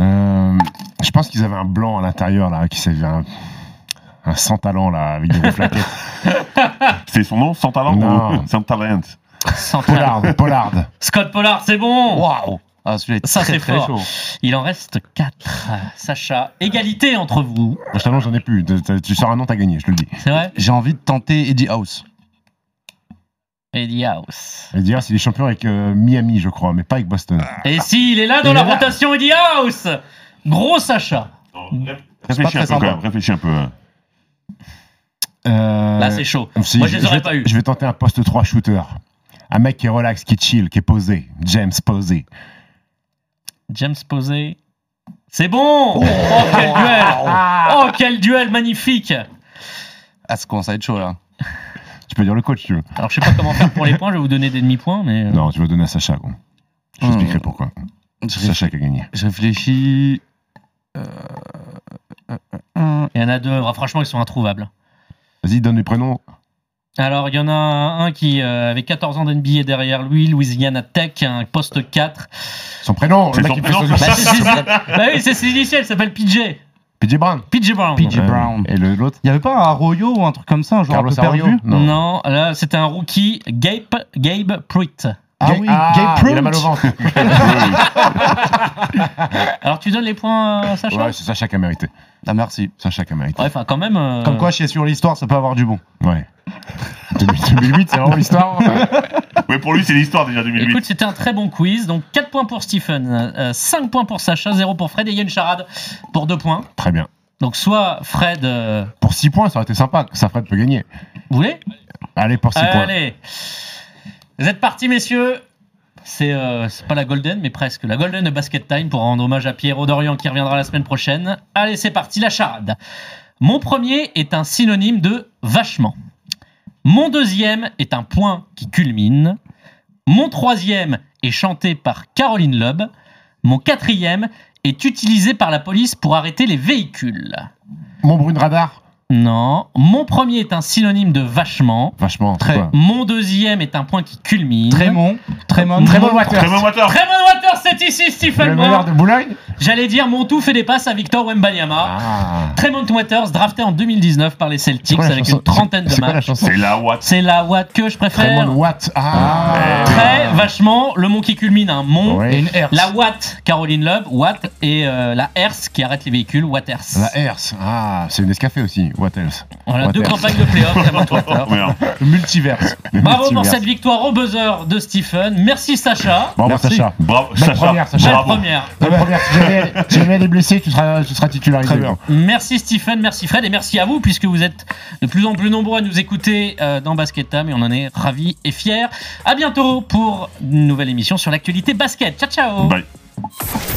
Euh, je pense qu'ils avaient un blanc à l'intérieur, là, qui savait un, un sans talent, là, avec des grosses flaquettes. <laughs> C'est son nom, sans talent Non. sans talent Sans Pollard, Pollard. <laughs> Scott Pollard, c'est bon. Waouh Ah, celui-là est Ça, très, c'est très fort. chaud. Il en reste 4. Sacha, égalité entre vous. Je t'annonce, j'en ai plus. Tu sors un nom, t'as gagné, je te le dis. C'est vrai? J'ai envie de tenter Eddie House. Eddie House. Et dire, c'est des champions avec euh, Miami, je crois, mais pas avec Boston. Et si, il est là dans Il la est là. rotation Eddie House Gros Sacha. Réfléchis un peu quand sympa. même, réfléchis un peu. Euh, Là, c'est chaud. si, Moi, je les aurais vais, pas eu. Je vais tenter un poste 3 shooter. Un mec qui est relax, qui chill, qui est posé. James posé. James Posey. C'est bon Oh, quel duel <laughs> Oh, quel duel magnifique Ah, ça commence à être chaud là. Tu peux dire le coach, tu veux. Alors, je sais pas comment faire pour les points, je vais vous donner des demi-points, mais... euh, Non, tu vas donner à Sacha. Quoi. Je Hmm. t'expliquerai pourquoi. Je, C'est Sacha qui a gagné. je réfléchis. Il y en a deux, Ah, franchement, ils sont introuvables. Vas-y, donne les prénoms. Alors, il y en a un qui euh, avait 14 ans d'NBA derrière lui, Louisiana Tech, un poste 4. Son prénom, le C'est mec son qui fait prénom. son Bah, <laughs> c'est- c'est- bah oui, c'est ses initiales, il s'appelle PJ. PJ Brown. PJ Brown. PJ Brown. Et le- l'autre Il y avait pas un Arroyo ou un truc comme ça, un joueur Carlos un peu perdu Arroyo Non. là c'était un rookie, Gabe, Gabe Pruitt. Ah Ga- oui, ah, Gabe il a mal au ventre. <laughs> <laughs> Alors tu donnes les points à Sacha ouais, c'est Sacha qui a mérité. Ah merci. Sacha qui a mérité. Ouais, enfin quand même. euh, Comme quoi, chier sur l'histoire, ça peut avoir du bon. Ouais. <laughs> 2008, c'est vraiment l'histoire. Ouais, pour lui, c'est l'histoire déjà 2008. Écoute, c'était un très bon quiz. Donc 4 points pour Stephen, euh, 5 points pour Sacha, 0 pour Fred et il y a une charade pour 2 points. Très bien. Donc soit Fred. euh, Pour 6 points, ça aurait été sympa. Ça Fred peut gagner. vous voulez Allez, pour 6 points. Allez. Vous êtes partis, messieurs. C'est euh, c'est pas la Golden, mais presque. La Golden Basket Time pour rendre hommage à Pierrot Dorian qui reviendra la semaine prochaine. Allez, c'est parti, la charade. Mon premier est un synonyme de vachement. Mon deuxième est un point qui culmine. Mon troisième est chanté par Caroline Loeb. Mon quatrième est utilisé par la police pour arrêter les véhicules. Mon brune radar. Non. Mon premier est un synonyme de vachement. Vachement. Très. quoi. Mon deuxième est un point qui culmine. Trémont. Trémont. Très bon Mon- water. Très bon water. Très bon water, c'est ici Stephen Le Moore. meilleur de Boulogne. J'allais dire Montou fait des passes à Victor Wembanyama. Ah. Tremont Waters, drafté en 2019 par les Celtics quoi la avec chanson une trentaine de C'est quoi la matchs. chanson C'est la Watt. C'est la Watt que je préfère. Très bon Watt. Ah. Très vachement, le mont qui culmine, un mont. Ouais. Et une Hertz. La Watt, Caroline Love, Watt, et euh, la Hertz qui arrête les véhicules, Waters. La Hertz. Ah, c'est une Nescafé aussi. What else Voilà, What deux else campagnes de playoff, Tremont Waters. <laughs> Merde. Le multiverse. Bravo pour cette victoire au buzzer de Stephen. Merci Sacha. Bravo Merci. Sacha. Bravo, Belle Sacha. première, Sacha. Belle Bravo. première. Première. Si jamais, elle est blessée, tu seras, tu seras titularisé. Très bien. Merci Stephen, merci Fred et merci à vous puisque vous êtes de plus en plus nombreux à nous écouter euh, dans Basket Time et on en est ravis et fiers. À bientôt pour une nouvelle émission sur l'actualité basket. Ciao ciao. Bye.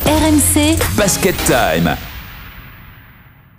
RMC Basket Time.